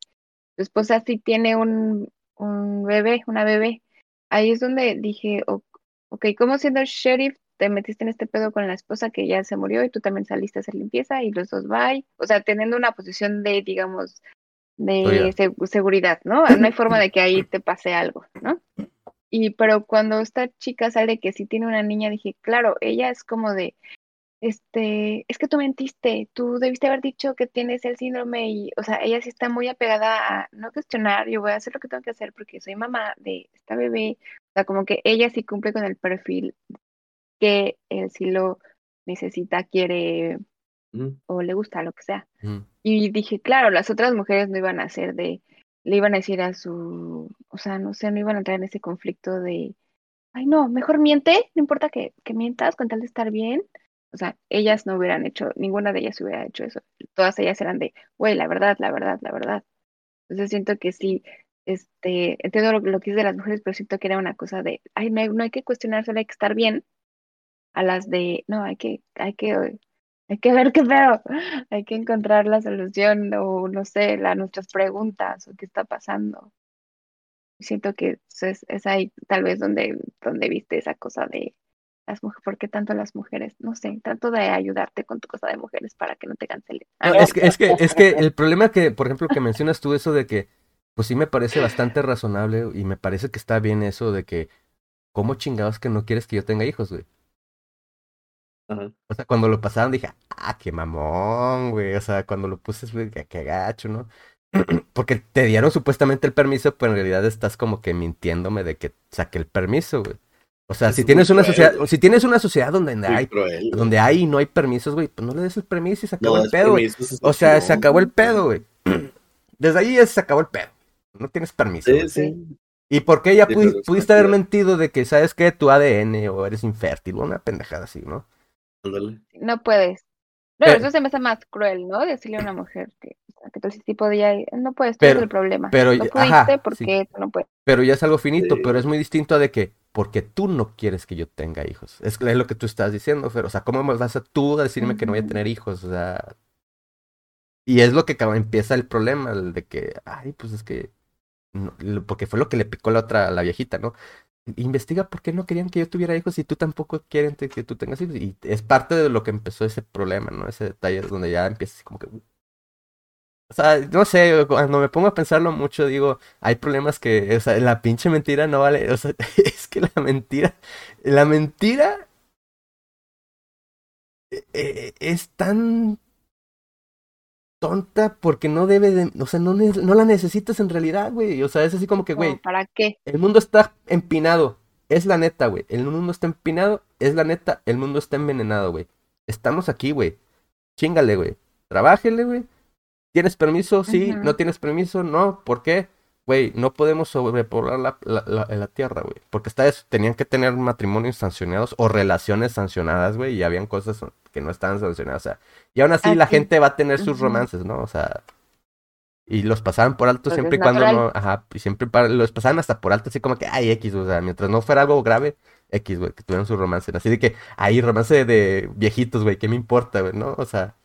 su esposa sí tiene un, un bebé, una bebé. Ahí es donde dije, "O- ok, ¿cómo siendo sheriff te metiste en este pedo con la esposa que ya se murió y tú también saliste a hacer limpieza y los dos bye? O sea, teniendo una posición de, digamos, de Seguridad. seg- seguridad, ¿no? No hay forma de que ahí te pase algo, ¿no? Y pero cuando esta chica sale que sí tiene una niña, dije, claro, ella es como de, este, es que tú mentiste, tú debiste haber dicho que tienes el síndrome y, o sea, ella sí está muy apegada a no cuestionar, yo voy a hacer lo que tengo que hacer porque soy mamá de esta bebé, o sea, como que ella sí cumple con el perfil que él sí lo necesita, quiere o le gusta, lo que sea. Y dije, claro, las otras mujeres no iban a hacer de, le iban a decir a su, o sea, no sé, no iban a entrar en ese conflicto de, ay, no, mejor miente, no importa que, que mientas con tal de estar bien. O sea, ellas no hubieran hecho, ninguna de ellas hubiera hecho eso. Todas ellas eran de, güey, la verdad, la verdad, la verdad. Entonces siento que sí, este, entiendo lo, lo que es de las mujeres, pero siento que era una cosa de, ay, no hay, no hay que cuestionar, solo hay que estar bien. A las de, no, hay que, hay que, hay que ver qué pedo, hay que encontrar la solución o no sé, la, nuestras preguntas o qué está pasando. Siento que es, es ahí tal vez donde, donde viste esa cosa de las mujeres, ¿por qué tanto las mujeres? No sé, trato de ayudarte con tu cosa de mujeres para que no te cancelen. No, es que, es que, es que el <laughs> problema que, por ejemplo, que mencionas tú eso de que, pues sí me parece bastante razonable y me parece que está bien eso de que, ¿cómo chingados que no quieres que yo tenga hijos, güey? O sea, cuando lo pasaron dije, ah, qué mamón, güey. O sea, cuando lo puse, güey, qué, qué gacho, ¿no? <clears throat> Porque te dieron supuestamente el permiso, pero en realidad estás como que mintiéndome de que saqué el permiso, güey. O sea, si es tienes una cruel, sociedad, si tienes una sociedad donde Muy hay, cruel, donde hay y no hay permisos, güey, pues no le des el permiso y se acabó No, el pedo, güey. permiso, eso O sea, se acabó el pedo, güey. <clears throat> Desde ahí ya se acabó el pedo. No tienes permiso. Sí, sí. ¿Y por qué ya Sí, pudi- pudiste haber mentido de que sabes que tu ADN o eres infértil o una pendejada así, ¿no? Ándale. No puedes. Bueno, Pero- eso se me hace más cruel, ¿no? Decirle a una mujer que, que tú sí podía, no puedes, tú eres Pero- el problema. pero no ya- pudiste ajá, porque tú no puedes. Pero ya es algo finito, Sí. pero es muy distinto a de que porque tú no quieres que yo tenga hijos. Es, es lo que tú estás diciendo, Fer. O sea, ¿cómo me vas a tú a decirme que no voy a tener hijos? O sea. Y es lo que empieza el problema, el de que, ay, pues es que. no- porque fue lo que le picó la otra, la viejita, ¿no? Investiga por qué no querían que yo tuviera hijos y tú tampoco quieren que tú tengas hijos. Y es parte de lo que empezó ese problema, ¿no? Ese detalle donde ya empieza así como que. O sea, no sé, cuando me pongo a pensarlo mucho, digo, hay problemas que, o sea, la pinche mentira no vale, o sea, <laughs> es que la mentira, la mentira eh, eh, es tan tonta porque no debe de, o sea, no, no la necesitas en realidad, güey, o sea, es así como que, güey, ¿Para qué? el mundo está empinado, es la neta, güey, el mundo está empinado, es la neta, el mundo está envenenado, güey, estamos aquí, güey, chingale, güey, trabájele, güey, ¿tienes permiso? Sí, no tienes permiso, no, ¿por qué? Güey, no podemos sobrepoblar la, la, la, la tierra, güey. Porque vez tenían que tener matrimonios sancionados o relaciones sancionadas, güey, y habían cosas que no estaban sancionadas. O sea, y aún así la Aquí. gente va a tener sus romances, ¿no? O sea, y los pasaban por alto Porque siempre y cuando no, ajá, y siempre pa- los pasaban hasta por alto, así como que, ay, X, o sea, mientras no fuera algo grave, X, güey, que tuvieran su romance. Así de que, ay, romance de viejitos, güey, ¿qué me importa, güey, no? O sea.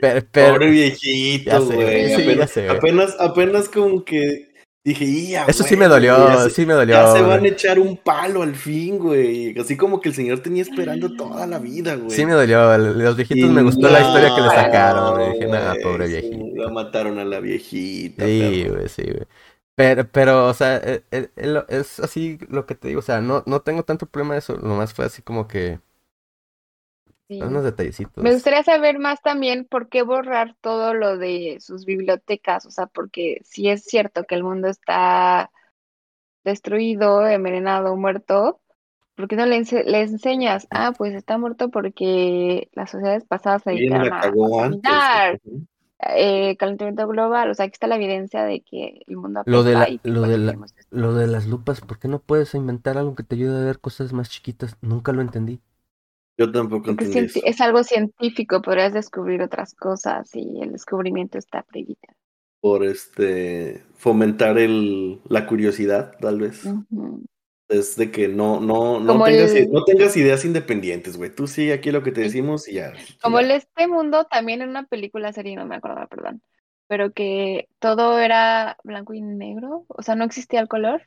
Pero, pero, Pobre viejito, güey. sí, apenas, apenas, apenas como que dije, "Ya, Eso sí me dolió, ya se- sí me dolió. Ya se van a echar un palo al fin, güey. Así como que el señor tenía esperando toda la vida, güey. Sí me dolió, los viejitos Y me gustó la historia que le sacaron, güey. Dije, nada, pobre sí, viejito. La mataron a la viejita. Sí, güey, sí, güey. Pero, pero, o sea, e- e- e- es así lo que te digo, o sea, no, no tengo tanto problema de eso, nomás fue así como que Sí. unos detallecitos. Me gustaría saber más también por qué borrar todo lo de sus bibliotecas, o sea, porque si es cierto que el mundo está destruido, envenenado, muerto, ¿por qué no le, ense- le enseñas? Ah, pues está muerto porque las sociedades pasadas se dedicaron a eh, calentamiento global, o sea, aquí está la evidencia de que el mundo Lo de la- y lo por de la-. Lo de las lupas, ¿por qué no puedes inventar algo que te ayude a ver cosas más chiquitas? Nunca lo entendí. Yo tampoco es, entendí eso. es algo científico, podrías descubrir otras cosas y el descubrimiento está prohibido. Por este fomentar el, la curiosidad, tal vez. Ujú. Es de que no, no, no Como tengas, el- no tengas ideas independientes, güey. Tú sigue aquí lo que te decimos y ya. Como el este mundo, también en una película serie, no me acuerdo, perdón, pero que todo era blanco y negro, o sea, no existía el color.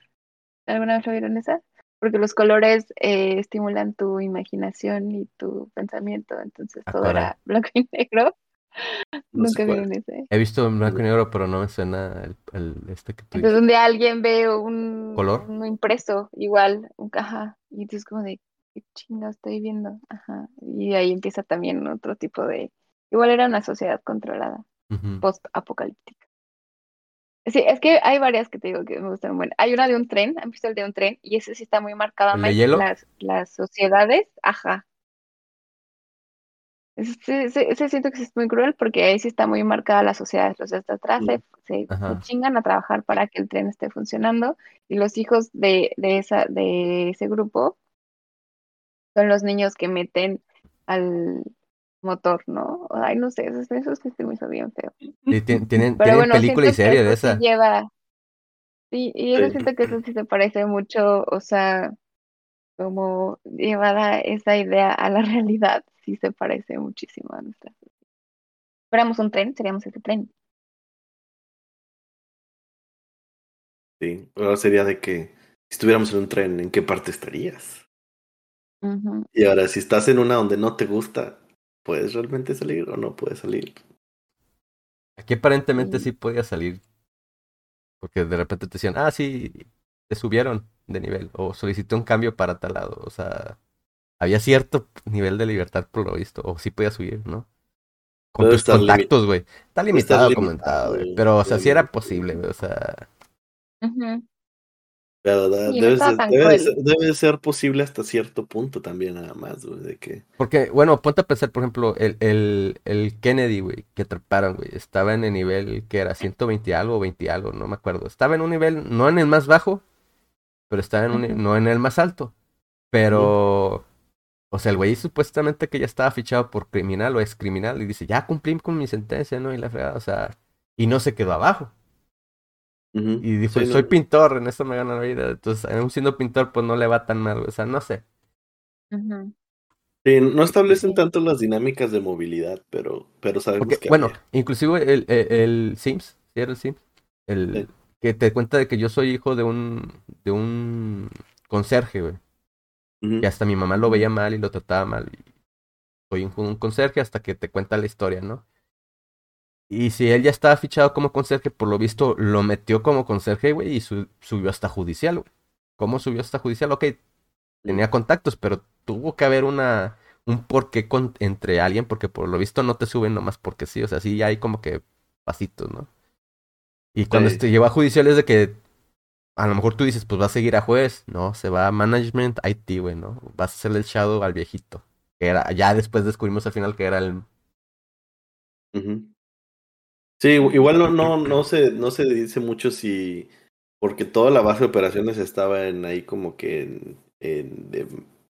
¿Alguna vez lo vieron esa? Porque los colores eh, estimulan tu imaginación y tu pensamiento, entonces Ah, todo era blanco y negro. No Nunca cuál. vieron ese. He visto en blanco y negro, pero no me suena el, el- este que tú Entonces un día alguien ve un, ¿Color? uno impreso igual, un caja, y entonces como de, ¿qué chinga estoy viendo? Ajá. Y ahí empieza también otro tipo de, igual era una sociedad controlada. Ujú. post-apocalíptica. Sí, es que hay varias que te digo que me gustan. Bueno, hay una de un tren, ¿han visto el de un tren? Y ese sí está muy marcado, ¿El de Mike, hielo? Las, las sociedades, ajá. Ese, ese- ese siento que es muy cruel porque ahí sí está muy marcada la sociedad. Los de hasta atrás se, se- se chingan a trabajar para que el tren esté funcionando y los hijos de, de, esa, de ese grupo son los niños que meten al motor, ¿no? Ay, no sé, eso, eso sí se me hizo bien feo. Sí, <laughs> tienen, Pero tienen bueno, película y serie de eso sí esa. lleva. Sí, y yo Sí. siento que eso sí se parece mucho, o sea, como llevada esa idea a la <laughs> realidad, sí se parece muchísimo a nuestra. Si fuéramos un tren, seríamos ese tren. Sí, ahora sería de que si estuviéramos en un tren, ¿en qué parte estarías? Y ahora, si estás en una donde no te gusta, ¿puedes realmente salir o no puedes salir? Aquí aparentemente Sí. sí podía salir. Porque de repente te decían, ah, sí, te subieron de nivel. O solicité un cambio para tal lado. O sea, había cierto nivel de libertad por lo visto. O sí podía subir, ¿no? Con tus contactos, güey. Está limitado, limitado, comentado, güey. Pero, o sea, sí era posible, güey. O sea, da- Sí, no debe, ser, debe ser- debe de ser posible hasta cierto punto también, nada más, güey, de que... porque, bueno, ponte a pensar, por ejemplo, el, el, el Kennedy, güey, que atraparon, güey. Estaba en el nivel que era 120 algo, 20 algo, no me acuerdo. Estaba en un nivel, no en el más bajo, pero estaba en un, no en el más alto. Pero, o sea, el güey supuestamente que ya estaba fichado por criminal o ex criminal y dice, ya cumplí con mi sentencia, ¿no? Y la fregada, o sea, y no se quedó abajo. Y dijo, Sí, no, soy pintor, en esto me gana la vida. Entonces, aún siendo pintor, pues no le va tan mal. O sea, no sé. Sí, no establecen tanto las dinámicas de movilidad, pero, pero sabemos Porque, que bueno, había. inclusive el, el, el Sims, ¿sí era el Sims? El Sí. que te cuenta de que yo soy hijo de un, de un conserje, güey. Ujú. Y hasta mi mamá lo veía mal y lo trataba mal. Y soy un, un conserje hasta que te cuenta la historia, ¿no? Y si él ya estaba fichado como conserje, por lo visto lo metió como conserje, güey, y su- subió hasta judicial, güey. ¿Cómo subió hasta judicial? Ok, tenía contactos, pero tuvo que haber una un porqué con, entre alguien, porque por lo visto no te suben nomás porque sí, o sea, sí hay como que pasitos, ¿no? Y cuando Sí. te lleva a judicial es de que a lo mejor tú dices, pues va a seguir a juez, no, se va a management IT, güey, ¿no? Vas a hacerle el shadow al viejito. Que era, ya después descubrimos al final que era el Ujú. Sí, igual no, no, no se, no se dice mucho si, porque toda la base de operaciones estaba en ahí como que en, en de-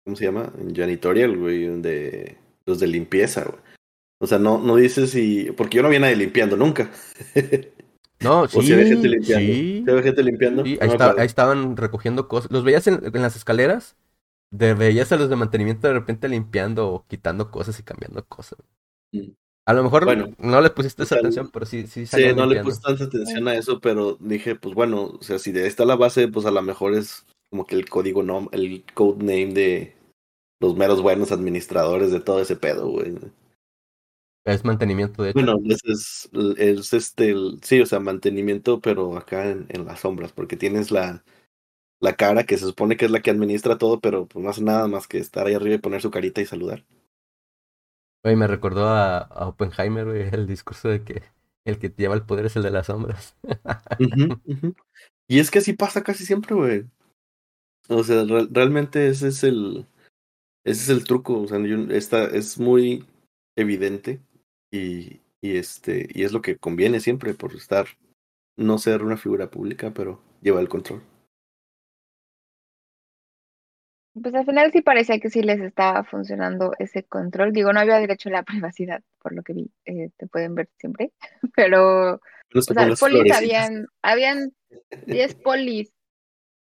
¿cómo se llama? En janitorial, güey, de los de limpieza, güey. O sea, no, no dice si, porque yo no vi nadie limpiando nunca. <laughs> No, o sí, si había gente limpiando. sí. ¿Sí había gente limpiando? Sí, ahí, está- ahí estaban recogiendo cosas. Los veías en, en las escaleras, de, veías a los de mantenimiento de repente limpiando o quitando cosas y cambiando cosas. Mm. A lo mejor Bueno, no le pusiste esa atención, pero sí, sí Sí, no le puse tanta atención a eso, pero dije, pues bueno, o sea, si de ahí está la base, pues a lo mejor es como que el código nom, el code name de los meros buenos administradores de todo ese pedo, güey. Es mantenimiento, de hecho. Bueno, ese es, es este, el- sí, o sea, mantenimiento, pero acá en, en las sombras, porque tienes la, la cara que se supone que es la que administra todo, pero pues no hace nada más que estar ahí arriba y poner su carita y saludar. Güey, me recordó a, a Oppenheimer, güey, <laughs> el discurso de que el que lleva el poder es el de las sombras. <laughs> Y es que así pasa casi siempre, güey. O sea, re- realmente ese es el, ese es el truco. O sea, yo- esta es muy evidente y, y este, y es lo que conviene siempre por estar, no ser una figura pública, pero llevar el control. Pues al final sí parecía que sí les estaba funcionando ese control. Digo, no había derecho a la <laughs> privacidad, por lo que vi. eh, te pueden ver siempre. <laughs> Pero, o sea, pongas polis florecitas. habían, habían 10 polis.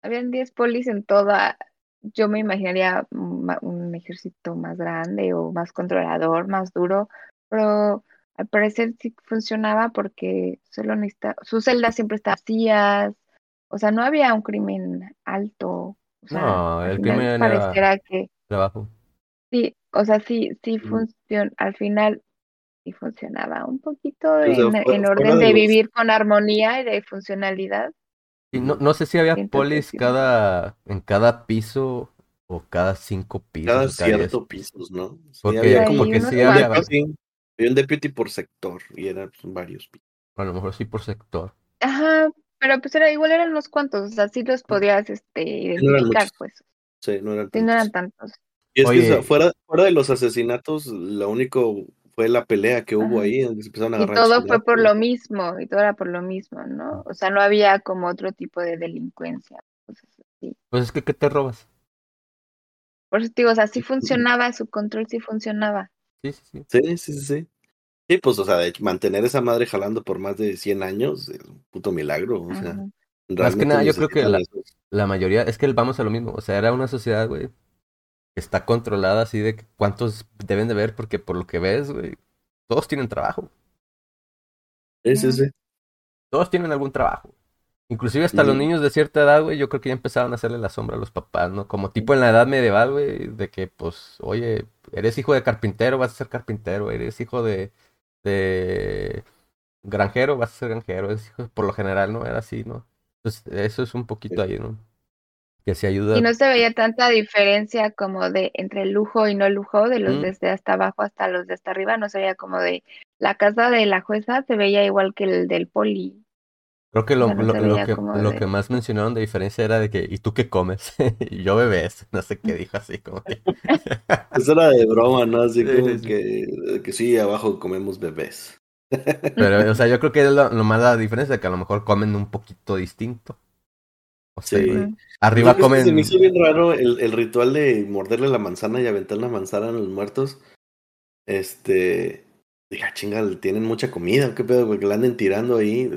Habían 10 polis en toda. Yo me imaginaría ma- un ejército más grande o más controlador, más duro. Pero al parecer sí funcionaba porque solo necesitaba. Sus celdas siempre estaban vacías. O sea, no había un crimen alto. O sea, No, el crimen era pareciera que trabajo. sí, o sea, sí, sí funciona, al final sí funcionaba un poquito O sea, en, en orden de vivir con armonía y de funcionalidad. Y no, no sé si había Siento que polis cada, en cada piso o cada cinco pisos Cada o cada diez cierto pisos. ¿no? Sí, Porque, había como unos sí había un deputy por sector y eran pues, varios pisos. a lo mejor sí por sector. Ajá, pero pues era igual eran unos cuantos, o sea, sí los podías este identificar, pues, Sí, no eran sí no eran tantos. tantos. Y es que o sea, Oye, fuera, fuera de los asesinatos, lo único fue la pelea que hubo Ajá. ahí, donde se empezaron a Y agarrar a todo fue por lo mismo, y todo era por lo mismo, ¿no? O sea, no había como otro tipo de delincuencia, cosas así. pues es que ¿qué te robas? Por eso te digo, o sea, sí funcionaba, su control sí funcionaba. Sí, sí, sí. Sí, sí, sí, sí. Pues, o sea, de mantener esa madre jalando por más de 100 años es un puto milagro, o sea, Ajá. Más que nada, yo creo que la, mayoría, es que vamos a lo mismo. O sea, era una sociedad, güey, que está controlada así de cuántos deben de ver, porque por lo que ves, güey, todos tienen trabajo. Sí, sí. Todos tienen algún trabajo. Inclusive hasta los niños de cierta edad, güey, yo creo que ya empezaron a hacerle la sombra a los papás, ¿no? Como tipo en la edad medieval, güey, de que, pues, oye, eres hijo de carpintero, vas a ser carpintero, eres hijo de, de granjero, vas a ser granjero, es <laughs> por lo general, ¿no? Era así, ¿no? Entonces, eso es un poquito ahí, ¿no? Que se ayuda. Y no se veía tanta diferencia como de entre lujo y no lujo, de los Mm. desde hasta abajo hasta los de hasta arriba, no se veía como de la casa de la jueza se veía igual que el del poli. Creo que lo, no lo, que, lo de- que más mencionaron de diferencia era de que, ¿y tú qué comes? y <laughs> yo bebés, no sé qué dijo así, como que... <laughs> Eso era de broma, ¿no? Así Sí, como sí, sí. que, que sí, abajo comemos bebés. Pero, o <laughs> sea, yo creo que es lo, lo más la diferencia, que a lo mejor comen un poquito distinto. O sea, Sí. arriba ¿No crees que Se me comen... hizo bien raro el, el ritual de morderle la manzana y aventar la manzana a los muertos. Este. Diga, chinga, tienen mucha comida, ¿qué pedo? Porque la anden tirando ahí.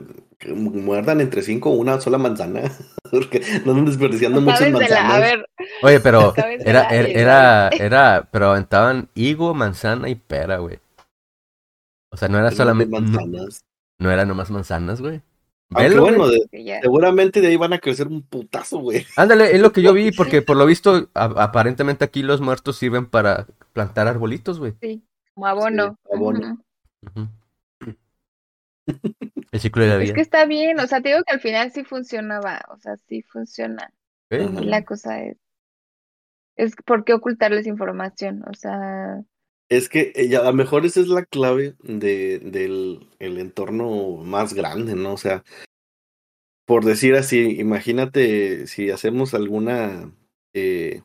Muerdan entre cinco una sola manzana. <laughs> Porque no andan desperdiciando muchas la, a manzanas. ver, Oye, pero <laughs> era, era, era, era- pero aventaban higo, manzana y pera, güey. O sea, no era solamente, no, manzanas. no era nomás manzanas, güey. Velo, bueno, de- seguramente de ahí van a crecer un putazo, güey. Ándale, es lo que yo vi, <laughs> porque por lo visto, a- aparentemente aquí los muertos sirven para plantar arbolitos, güey. sí, como abono. Sí, abono. Ujú. Ujú. <laughs> El ciclo de la Es vida. que está bien, o sea, te digo que al final sí funcionaba, o sea, sí funciona. ¿eh? La cosa es, es por qué ocultarles información, o sea, Es que eh, ya, a lo mejor esa es la clave de, del el entorno más grande, ¿no? O sea, por decir así, imagínate si hacemos alguna eh,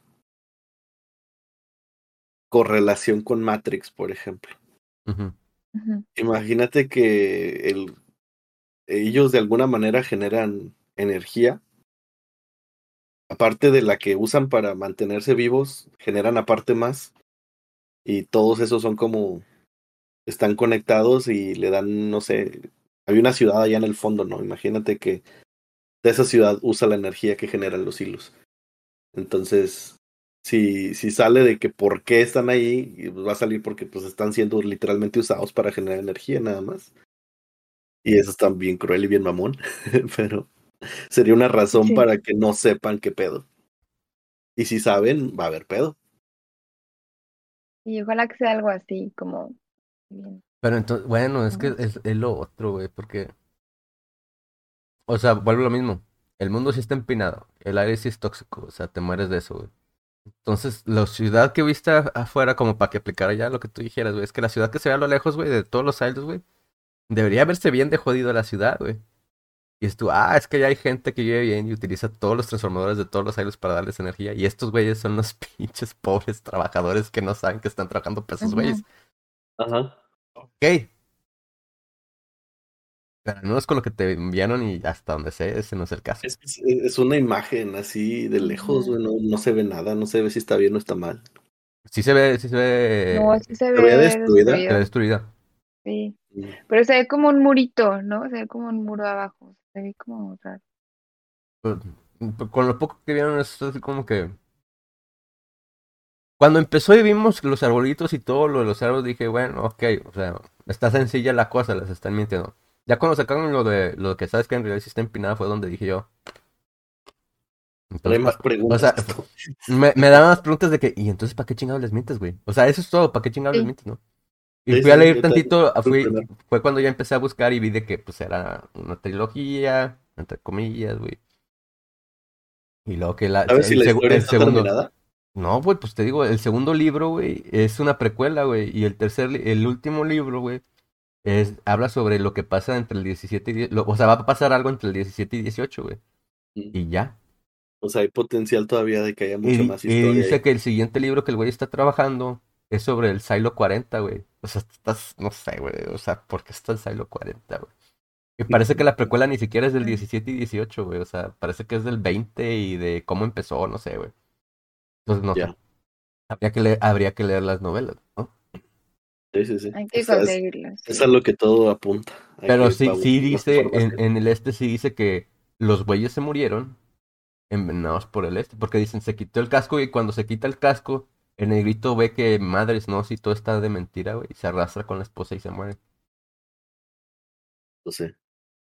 correlación con Matrix, por ejemplo. Imagínate que el, ellos de alguna manera generan energía, aparte de la que usan para mantenerse vivos, generan aparte más, y todos esos son como, están conectados y le dan, no sé, hay una ciudad allá en el fondo, ¿no? Imagínate que de esa ciudad usa la energía que generan los hilos. Entonces, si, si sale de que por qué están ahí, y pues va a salir porque pues están siendo literalmente usados para generar energía nada más. Y eso está bien cruel y bien mamón, <laughs> pero sería una razón Sí. para que no sepan qué pedo. Y si saben, va a haber pedo. Y ojalá que sea algo así, como bien. Pero entonces, bueno, es que es, es lo otro, güey, porque... O sea, vuelvo a lo mismo. El mundo sí está empinado. El aire sí es tóxico. O sea, te mueres de eso, güey. Entonces, la ciudad que viste afuera, como para que aplicara ya lo que tú dijeras, güey, es que la ciudad que se ve a lo lejos, güey, de todos los isles, güey, debería verse bien de jodido la ciudad, güey. Y es tú, ah, es que ya hay gente que vive bien y utiliza todos los transformadores de todos los isles para darles energía. Y estos güeyes son los <laughs> pinches pobres trabajadores que no saben que están trabajando para esos Ujú. güeyes. Ajá. Ok. Pero no es con lo que te enviaron y hasta donde sé, ese no es el caso. Es, una imagen así de lejos, güey, no, no se ve nada, no se ve si está bien o está mal. Sí se ve, sí se ve, No, sí se ¿se ve ve destruida? se ve destruido. destruida. Sí. Mm. Pero se ve como un murito, ¿no? Se ve como un muro abajo. Se ve como raro. Pues, Con lo poco que vieron es así como que... Cuando empezó y vimos los arbolitos y todo lo de los árboles, dije, bueno, ok, o sea, está sencilla la cosa, les están mintiendo. Ya cuando sacaron lo de lo que sabes que en realidad sí está empinada fue donde dije yo. No hay Entonces, más pa- preguntas. o sea, <laughs> me, me daban más preguntas de que, ¿y entonces para qué chingados les mientes, güey? O sea, eso es todo, ¿para qué chingados les mientes, no? Y Sí, fui a leer tantito, fui fue cuando ya empecé a buscar y vi de que pues era una trilogía, entre comillas, güey. Y luego que la, ¿Sabes si el, la segu- historia el está segundo, terminada? no, güey, pues te digo, el segundo libro, güey, es una precuela, güey, y el tercer, el último libro, güey, es, habla sobre lo que pasa entre el 17 y 10, lo- o sea, va a pasar algo entre el 17 y 18, güey, Mm. y ya. O sea, hay potencial todavía de que haya Y, mucha di- más y historia. dice ahí. que el siguiente libro que el güey está trabajando es sobre el Silo 40, güey. O sea, estás, no sé, güey, o sea, ¿por qué está el Silo 40, güey? Y <laughs> parece que la precuela ni siquiera es del 17 y 18, güey, o sea, parece que es del 20 y de cómo empezó, no sé, güey. Entonces, no sé. Habría que leer, habría que leer las novelas, ¿no? Sí, sí, sí. Hay que Esa es, es a lo que todo apunta. Hay Pero sí, sí dice, en, en el este sí dice que los güeyes se murieron envenenados por el este, porque dicen, se quitó el casco y cuando se quita el casco, el negrito ve que madres, no, si todo está de mentira, güey, y se arrastra con la esposa y se muere. No sé.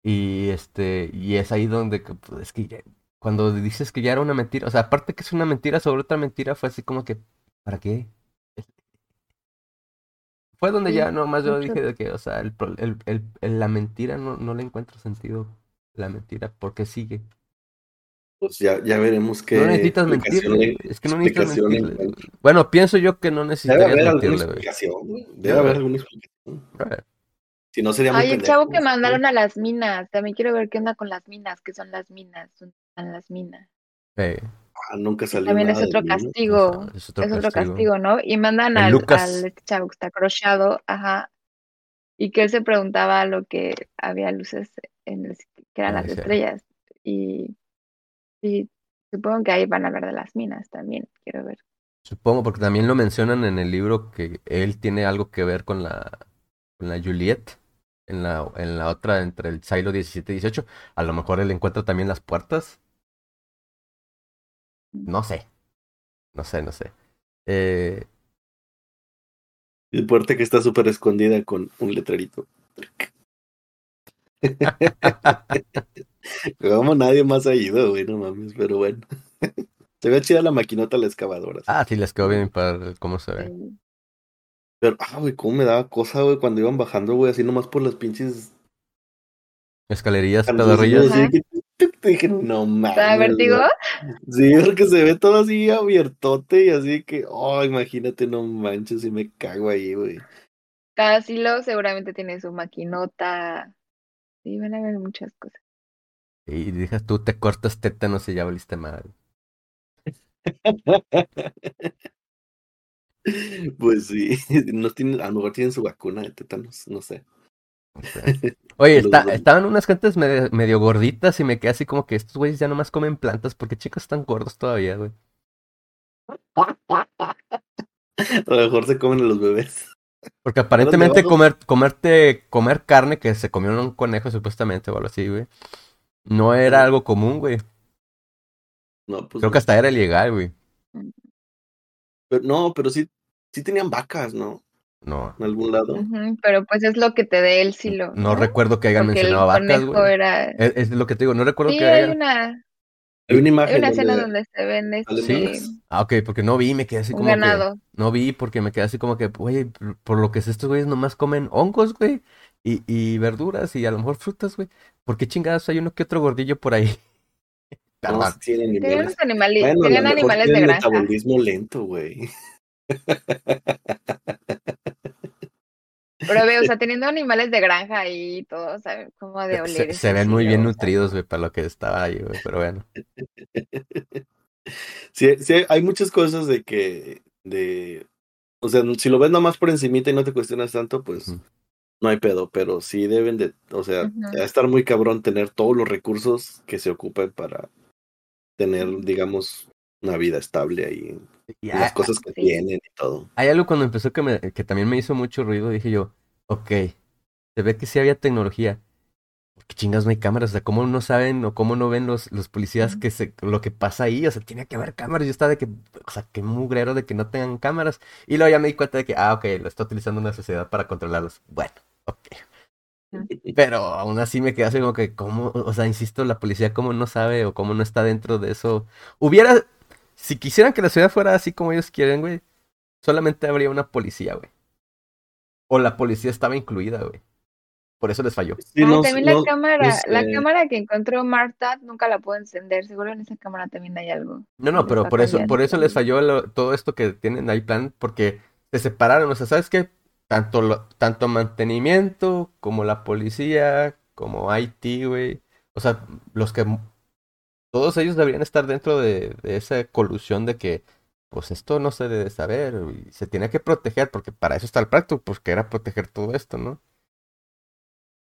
Y este, y es ahí donde, pues, es que ya- cuando dices que ya era una mentira, o sea, aparte que es una mentira sobre otra mentira, fue así como que, ¿para qué? Fue donde Sí, ya nomás yo dije de que, o sea, el, el, el- el- la mentira no, no le encuentro sentido. La mentira, porque sigue. Pues ya, ya veremos qué No necesitas le- güey. Es que no necesitas mentirle. Bueno, pienso yo que no Debe necesitarías haber alguna mentirle, güey. explicación, güey. Debe Debe haber alguna explicación. Si no sería muy Ay, el pendejo. chavo que mandaron a las minas. También quiero ver qué onda con las minas. ¿Qué son las minas? ¿Dónde están las minas? eh, Ah, nunca salió También es nada otro mí, ¿no? castigo. es otro Es otro castigo. ¿no? Y mandan al, Lucas. al este chavo que está crochado, ajá. Y que él se preguntaba lo que había luces en el, que eran Ah, las sí. estrellas. Y, y supongo que ahí van a hablar de las minas también. Quiero ver. Supongo, porque también lo mencionan en el libro que él tiene algo que ver con la, con la Juliet. En la, en la otra, entre el Silo 17 y 18. A lo mejor él encuentra también las puertas. No sé. No sé, no sé. Eh, Y puerta que está súper escondida con un letrerito. <laughs> Como nadie más ha ido, güey, no mames, pero bueno. <laughs> Se ve chida la maquinota la excavadora. sí. ah, sí, les quedó bien para cómo se ve. Pero, ah, güey, cómo me daba cosa, güey, cuando iban bajando, güey, así nomás por las pinches. Escalerillas, cantoncillos, pedorrillas. Ajá. Te dije, no mames. ¿Te vértigo? Sí, porque se ve todo así abiertote y así que, oh, imagínate, no manches, y me cago ahí, güey. Cada silo seguramente tiene su maquinota. Sí, van a ver muchas cosas. Y dije, tú te cortas tétanos y ya valiste mal. <laughs> Pues sí, <laughs> no tienen, a lo mejor tienen su vacuna de tétanos, no sé. <laughs> Oye, está- estaban unas gentes medio, medio gorditas y me quedé así como que estos güeyes ya nomás comen plantas porque chicos están gordos todavía, güey. A lo mejor se comen a los bebés. Porque aparentemente comer, comerte, comer carne que se comió un conejo supuestamente o algo así, güey. No era algo común, güey. No, pues Creo no. que hasta era ilegal, güey. Pero, no, pero sí, sí tenían vacas, ¿no? No. En algún lado. Pero pues es lo que te dé el silo. No recuerdo que hayan Porque mencionado vacas, güey. era... Es, es lo que te digo, no recuerdo Sí, que hay hayan... una, Hay una hay imagen una escena donde donde se ven salen este. Ah, ok, porque no vi, me quedé así como que... ganado. No vi porque me quedé así como que, güey, por lo que sé, estos güeyes nomás comen hongos, güey, y, y verduras y a lo mejor frutas, güey. ¿Por qué chingados hay uno que otro gordillo por ahí? <laughs> No, Perdón. sí tienen Tenían animales. unos animali- Bueno, mejor animales de tienen metabolismo lento, güey. <laughs> Pero ve, o <laughs> sea, teniendo animales de granja y todo, ¿sabes? Como de oler Se, ven muy bien o sea. nutridos, güey, para lo que estaba ahí, güey, pero bueno. <laughs> Sí, sí, hay muchas cosas de que, de, o sea, si lo ves nomás por encimita y no te cuestionas tanto, pues no hay pedo, pero sí deben de, o sea, va a estar muy cabrón tener todos los recursos que se ocupen para tener, digamos, una vida estable ahí, Y las cosas que sí. tienen y todo. hay algo cuando empezó que, me, que también me hizo mucho ruido, dije yo, ok, se ve que sí había tecnología. ¿Por qué chingados no hay cámaras? O sea, ¿cómo no saben o cómo no ven los, los policías que se, lo que pasa ahí? O sea, tiene que haber cámaras. Yo estaba de que, o sea, qué mugrero de que no tengan cámaras. Y luego ya me di cuenta de que, ah, ok, lo está utilizando una sociedad para controlarlos. Bueno, ok. Pero aún así me quedé así como que, ¿cómo? O sea, insisto, la policía cómo no sabe o cómo no está dentro de eso. Hubiera, si quisieran que la ciudad fuera así como ellos quieren, güey, solamente habría una policía, güey. O la policía estaba incluida, güey. Por eso les falló. Sí, Ah, no- también no- la cámara, no la cámara que encontró Marta nunca la puedo encender. Seguro en esa cámara también hay algo. No, no, pero por eso, por eso les falló lo- todo esto que tienen ahí plan, porque se separaron. O sea, ¿sabes qué? Tanto, lo- tanto mantenimiento, como la policía, como IT, güey. O sea, los que todos ellos deberían estar dentro de, de esa colusión de que, pues esto no se debe saber, y se tiene que proteger, porque para eso está el pacto, pues que era proteger todo esto, ¿no?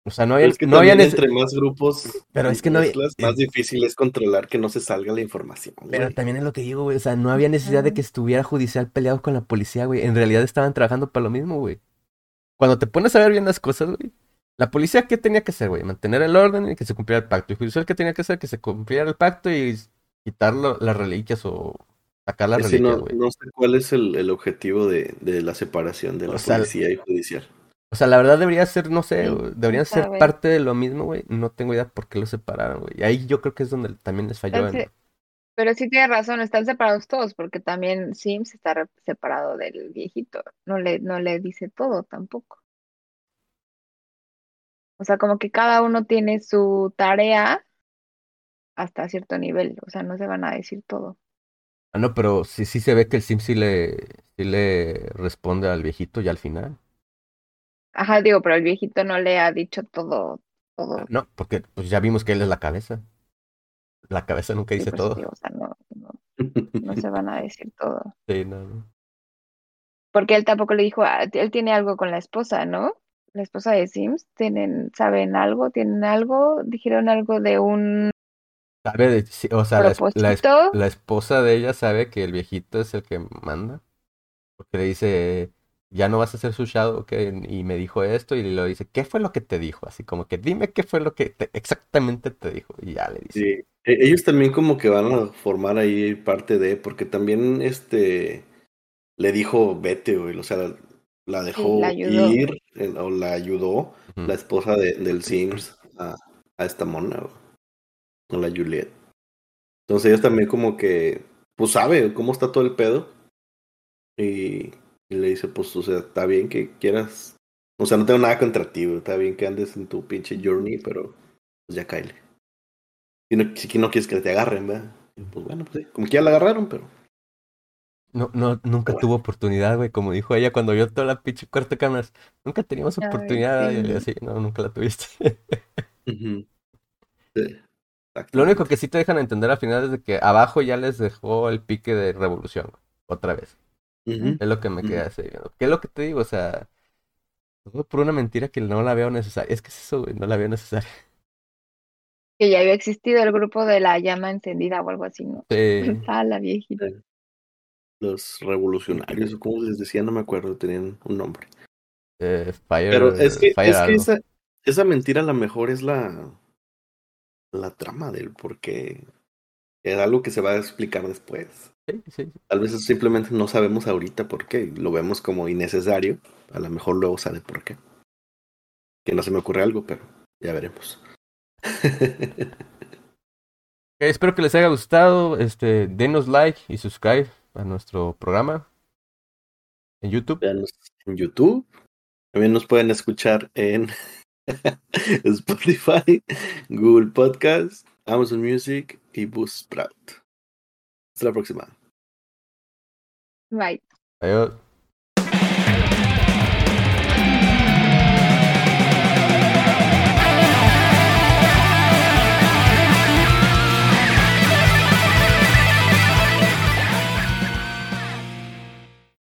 O sea, no había, Pero es que no había también nece- entre más grupos Pero es que no había- más difícil es controlar que no se salga la información. Pero también es lo que digo, güey. O sea, no había necesidad de que estuviera judicial peleado con la policía, güey. En realidad estaban trabajando para lo mismo, güey. Cuando te pones a ver bien las cosas, güey. La policía, ¿qué tenía que hacer, güey? Mantener el orden y que se cumpliera el pacto. Y judicial, ¿qué tenía que hacer? Que se cumpliera el pacto y quitar lo- las reliquias o sacar las reliquias, no, güey. no sé cuál es el, el objetivo de, de la separación de la O sea, policía y judicial. O sea, la verdad debería ser, no sé, Sí, deberían ser parte de lo mismo, güey. No tengo idea por qué lo separaron, güey. Y ahí yo creo que es donde también les falló. en- Entonces, Pero sí tienes razón, están separados todos, porque también Sims está re- separado del viejito. No le, no le dice todo tampoco. O sea, como que cada uno tiene su tarea hasta cierto nivel. O sea, no se van a decir todo. Ah, no, pero sí, sí se ve que el Sim sí le, sí le responde al viejito ya al final. Ajá, digo, pero el viejito no le ha dicho todo, todo. No, porque pues ya vimos que él es la cabeza. La cabeza nunca Sí, dice por eso todo. digo, o sea, no, no, <laughs> no se van a decir todo. Sí, no, no. Porque él tampoco le dijo, ah, él tiene algo con la esposa, ¿no? La esposa de Sims, tienen, ¿saben algo? ¿Tienen algo? Dijeron algo de un Sabe de- sí, o sea, la, esposa de ella sabe que el viejito es el que manda. Porque le dice, ya no vas a hacer su shadow, ¿ok? Y me dijo esto, y le dice, ¿qué fue lo que te dijo? Así como que dime qué fue lo que te- exactamente te dijo. Y ya le dice. Sí, e- ellos también como que van a formar ahí parte de, porque también este le dijo vete, güey, o sea, la, dejó la ir eh, o la ayudó la esposa de, del Sims a, a esta mona, a la Juliet. Entonces ellos también como que, pues sabe cómo está todo el pedo y, y le dice, pues, o sea, está bien que quieras, o sea, no tengo nada contra ti, está bien que andes en tu pinche journey, pero pues ya cáele. Si no, si no quieres que te agarren, ¿verdad? Pues bueno, pues sí, como que ya la agarraron, pero No, no, nunca tuvo oportunidad, güey, como dijo ella cuando vio toda la pinche cuarta cámaras. Nunca teníamos Ay, oportunidad. Y sí. así, no, nunca la tuviste. Sí, Lo único que sí te dejan entender al final es de que abajo ya les dejó el pique de revolución. Otra vez. Es lo que me queda así, ¿no? ¿Qué es lo que te digo? O sea, todo por una mentira que no la veo necesaria. Es que es eso, güey, no la veo necesaria. Que ya había existido el grupo de la llama encendida o algo así, ¿no? Sí. <laughs> Ah, la viejita. Los revolucionarios, o como les decía, no me acuerdo, tenían un nombre. Eh, Fire, Pero es que, Fire es que algo. esa, esa mentira a lo mejor es la, la trama del por qué. Es algo que se va a explicar después. Sí, sí. Tal vez simplemente no sabemos ahorita por qué. Lo vemos como innecesario. A lo mejor luego sale por qué. Que no se me ocurre algo, pero ya veremos. <laughs> Espero que les haya gustado. Este, denos like y subscribe a nuestro programa en YouTube. Véanos en YouTube. También nos pueden escuchar en <laughs> Spotify, Google Podcast, Amazon Music y Buzzsprout. Hasta la próxima. Bye. Adiós.